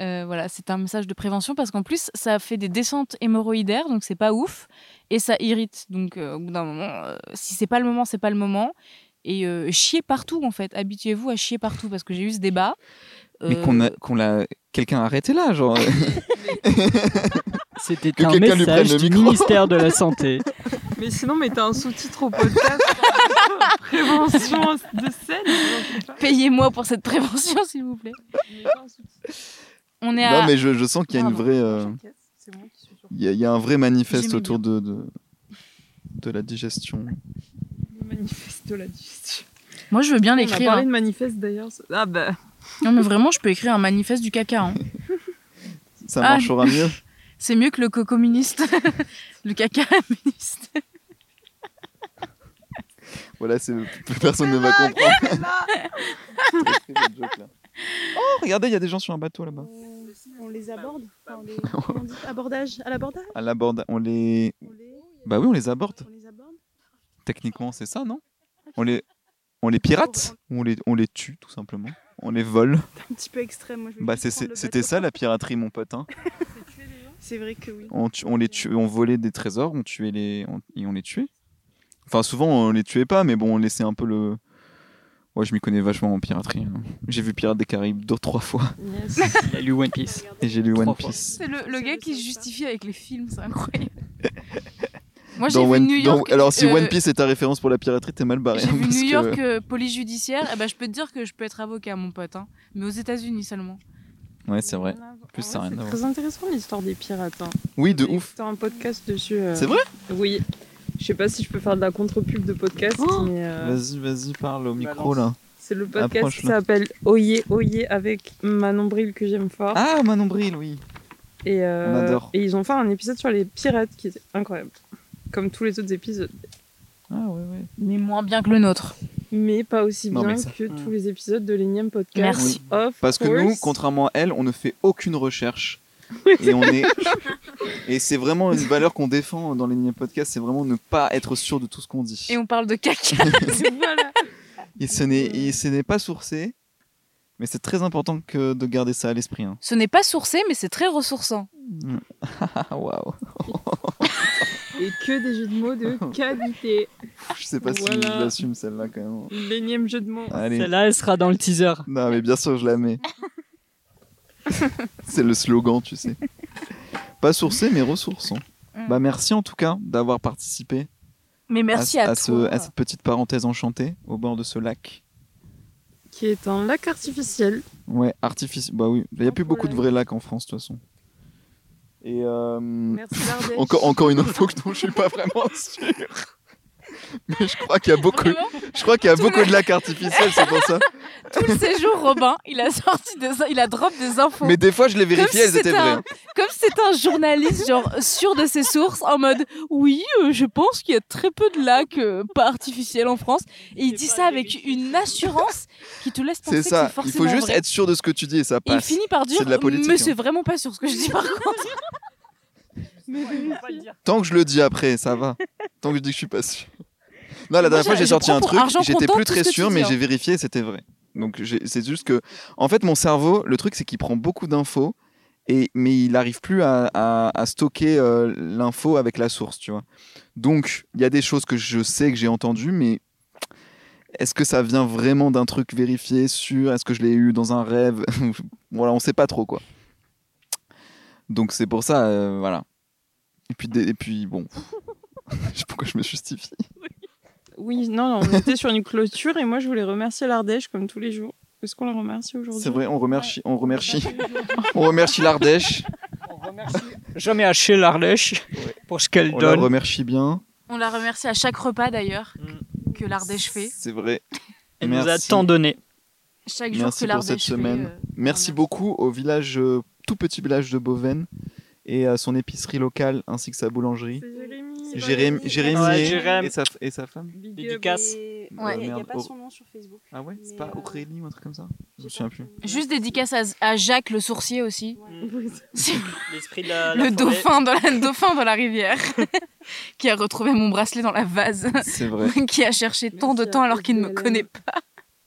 Euh, voilà, c'est un message de prévention parce qu'en plus, ça fait des descentes hémorroïdaires, donc c'est pas ouf. Et ça irrite. Donc, euh, au bout d'un moment, euh, si c'est pas le moment, c'est pas le moment. Et euh, chier partout, en fait. Habituez-vous à chier partout parce que j'ai eu ce débat. Mais Euh, qu'on a, qu'on l'a, quelqu'un a arrêté là, genre. [laughs] C'était Que un quelqu'un lui prenne message le du micro. ministère de la Santé. [laughs] Mais sinon, mettez un sous-titre au podcast. Prévention de scène. Payez-moi pour cette prévention, s'il vous plaît. On est à. non mais je, je sens qu'il y a une Pardon. vraie, euh, C'est moi qui suis sur il y, a- il y a un vrai manifeste J'aimais autour de, de de la digestion. le manifeste de la digestion. Moi, je veux bien On a l'écrire. parlé hein. de manifeste d'ailleurs. Ah bah. Non, mais vraiment, je peux écrire un manifeste du caca. hein. [laughs] Ça Ah. marchera mieux. C'est mieux que le co-communiste. [laughs] le caca communiste. [laughs] Voilà, plus personne ne va comprendre. Très, très bonne joke, là. Oh, regardez, il y a des gens sur un bateau là-bas. On les aborde Enfin, on les- comment on dit Abordage À l'abordage À l'aborde, on les. on les... Bah oui, on les aborde. on les aborde Techniquement, c'est ça, non? On les, on les pirate ou on les, on les tue, tout simplement? On les vole [laughs] Un petit peu extrême. Moi, je vais Bah, c'était ça la piraterie, mon pote. hein. [laughs] C'est vrai que oui. On, tu- on les tuait, on volait des trésors, on tuait les, on- et on les tuait. Enfin, souvent, on les tuait pas, mais bon, on laissait un peu le. Ouais, je m'y connais vachement en piraterie. hein. J'ai vu Pirates des Caraïbes deux, trois fois [laughs] Yes. Il a lu One Piece. et j'ai lu One. Piece. C'est le, le gars qui se justifie avec les films, c'est incroyable. Moi, j'ai Dans vu One- New dans- York. alors, si euh, One Piece est ta référence pour la piraterie, t'es mal barré. J'ai hein, vu New que- York euh, police judiciaire. Eh ben, je peux te dire que je peux être avocat, mon pote. hein. Mais aux États-Unis seulement. Ouais, c'est vrai. En Plus, ça C'est très intéressant l'histoire des pirates. hein. Oui, de ouf. écouté un podcast dessus. euh, C'est vrai? Oui. Je sais pas si je peux faire de la contre-pub de podcast, Oh mais euh, Vas-y, vas-y, parle au micro Balance. là. c'est le podcast qui s'appelle Oyez, Oyez avec Manon Bril que j'aime fort. Ah, Manon Bril, oui. et, euh, on adore. et ils ont fait un épisode sur les pirates qui était incroyable. Comme tous les autres épisodes. Ah, ouais, ouais. Mais moins bien que le nôtre. Mais pas aussi Non, bien ça- que Mm. tous les épisodes de l'énième podcast. Merci. Of Parce que nous, contrairement à elle, on ne fait aucune recherche. et on est et c'est vraiment une valeur qu'on défend dans les Niais podcasts, c'est vraiment ne pas être sûr de tout ce qu'on dit. Et on parle de caca. [laughs] voilà. Et ce n'est pas sourcé, mais c'est très important que de garder ça à l'esprit. hein. Ce n'est pas sourcé, mais c'est très ressourçant. Ah, [laughs] Waouh. Et que des jeux de mots de [laughs] qualité. Je sais pas si je l'assume celle-là quand même. L'énième jeu de mots. Allez. Celle-là, elle sera dans le teaser. Non, mais bien sûr, je la mets. [laughs] c'est le slogan, tu sais. Pas sourcé, mais ressourçant. Mm. Bah merci en tout cas d'avoir participé Mais merci à, toi. à cette petite parenthèse enchantée au bord de ce lac. Qui est un lac artificiel. Ouais, artificiel. Bah oui, il n'y a plus beaucoup de vrais lacs en France de toute façon. Et euh, Merci [laughs] encore, encore une info que dont je suis pas vraiment sûr. Mais je crois qu'il y a beaucoup, Vraiment, je crois qu'il y a Tout beaucoup le- de lacs artificiels, c'est pour ça. [laughs] tout le séjour, Robin, il a sorti des, il a drop des infos. Mais des fois, je les vérifiais, si elles étaient c'était vraies. hein. Comme si c'était un journaliste, genre sûr de ses sources, en mode oui, euh, je pense qu'il y a très peu de lacs euh, pas artificiels en France. Et il dit ça avec une assurance qui te laisse penser C'est que ça. c'est Il forcément faut juste vrai. être sûr de ce que tu dis et ça Et il passe. finit par dire C'est de la politique, Mais hein. c'est vraiment pas sur ce que je dis par contre. Tant que je le dis après, ça va. Tant que je dis que je suis pas sûr. Non, la dernière fois, j'ai sorti un truc, j'étais plus très sûr, mais hein. j'ai vérifié et c'était vrai. Donc c'est juste que, en fait, mon cerveau, le truc, c'est qu'il prend beaucoup d'infos, et mais il n'arrive plus à, à- à stocker euh, l'info avec la source, tu vois. Donc il y a des choses que je sais que j'ai entendues, mais est-ce que ça vient vraiment d'un truc vérifié, sûr? Est-ce que je l'ai eu dans un rêve? [laughs] Voilà, on sait pas trop quoi. Donc c'est pour ça, euh, voilà. Et puis, et puis bon, [laughs] je sais pas pourquoi je me justifie. Oui, non, on était sur une clôture et moi je voulais remercier l'Ardèche comme tous les jours. Est-ce qu'on la remercie aujourd'hui? C'est vrai, on remercie, on remercie, [laughs] on remercie l'Ardèche, On remercie jamais haché l'Ardèche pour ce qu'elle on la donne. remercie bien. On la remercie à chaque repas d'ailleurs que l'Ardèche fait. C'est vrai. Elle nous a Merci. tant donné. Chaque jour Merci que pour cette l'Ardèche fait. semaine. euh, Merci beaucoup au village, euh, tout petit village de Beauvaine et à son épicerie locale ainsi que sa boulangerie. C'est Jérémy. Jérémy, Jérémy Ouais, et- Jérém. et, sa, et sa femme. Dédicace. Et- Ouais. Il n'y a, pas Oh. son nom sur Facebook. Ah ouais, c'est pas euh, Aurélie ou un truc comme ça Je me souviens plus. Juste dédicace à, à Jacques le sourcier aussi. Ouais. C'est L'esprit de la, le dauphin dans la, le dauphin dans la rivière [laughs] qui a retrouvé mon bracelet dans la vase. C'est vrai, [laughs] qui a cherché tant de temps alors qu'il ne me connaît pas.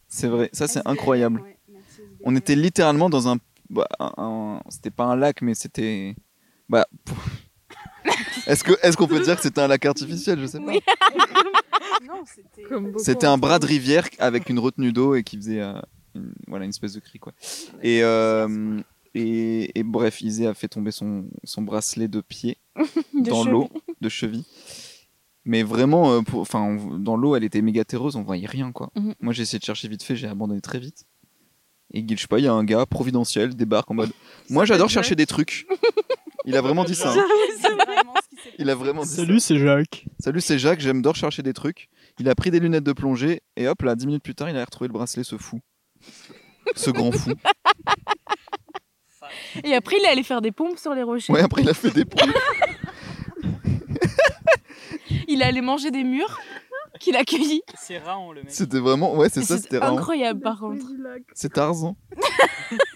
c'est vrai. Ça c'est incroyable. merci. On était littéralement dans un, bah, un- un- c'était pas un lac mais c'était, bah. pour- [laughs] Est-ce que est-ce qu'on peut dire que c'était un lac artificiel Je sais pas. Oui. [laughs] Non, c'était. Un bras de rivière avec une retenue d'eau et qui faisait euh, une, voilà, une espèce de cri. Quoi. Et, euh, et, et bref, Isée a fait tomber son, son bracelet de pied [laughs] De dans l'eau, de cheville. Mais vraiment, euh, pour- enfin, on- dans l'eau, elle était méga terreuse, on voyait rien. quoi. Mhm. Moi, j'ai essayé de chercher vite fait, j'ai abandonné très vite. Et je sais pas, il y a un gars providentiel, débarque en mode Moi, j'adore chercher des trucs. Il a vraiment dit ça. hein. C'est vraiment ce qui s'est Il a vraiment dit. Salut, c'est Jacques. Salut, c'est Jacques, j'adore chercher des trucs. Il a pris des lunettes de plongée et hop, là, 10 minutes plus tard, il a retrouvé le bracelet, ce fou. Ce grand fou. Et après, il est allé faire des pompes sur les rochers. Ouais, après, il a fait des pompes. [laughs] Il est allé manger des murs qu'il a cueillis. C'est rare, le mec. C'était vraiment. Ouais, c'est ça, c'était incroyable par contre. C'est Tarzan. [laughs]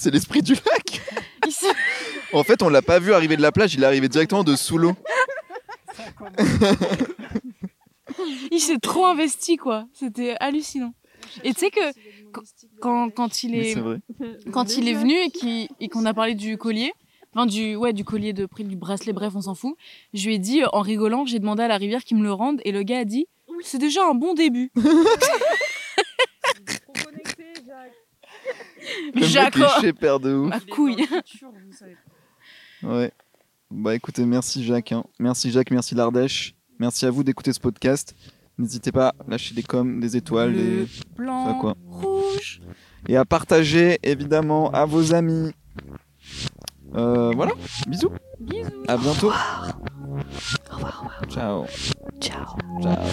c'est l'esprit du lac. [laughs] Se- [laughs] En fait, on l'a pas vu arriver de la plage, il est arrivé directement de sous l'eau. [laughs] il s'est trop investi, quoi. C'était hallucinant. Et tu sais que quand, quand il est, quand il est venu et qu'on a parlé du collier, enfin du, ouais, du collier de prix, du bracelet, bref, on s'en fout, je lui ai dit, en rigolant, j'ai demandé à la rivière qu'il me le rende et le gars a dit, c'est déjà un bon début. [laughs] Le Jacques, de ouf. ma couille. Ouais. Bah écoutez, merci Jacques. hein. Merci Jacques, merci l'Ardèche. Merci à vous d'écouter ce podcast. N'hésitez pas à lâcher des coms, des étoiles, des... Le blanc, quoi. rouge. et à partager évidemment à vos amis. Euh, voilà, bisous. Bisous. À bientôt. Revoir. Ciao. Ciao. Ciao.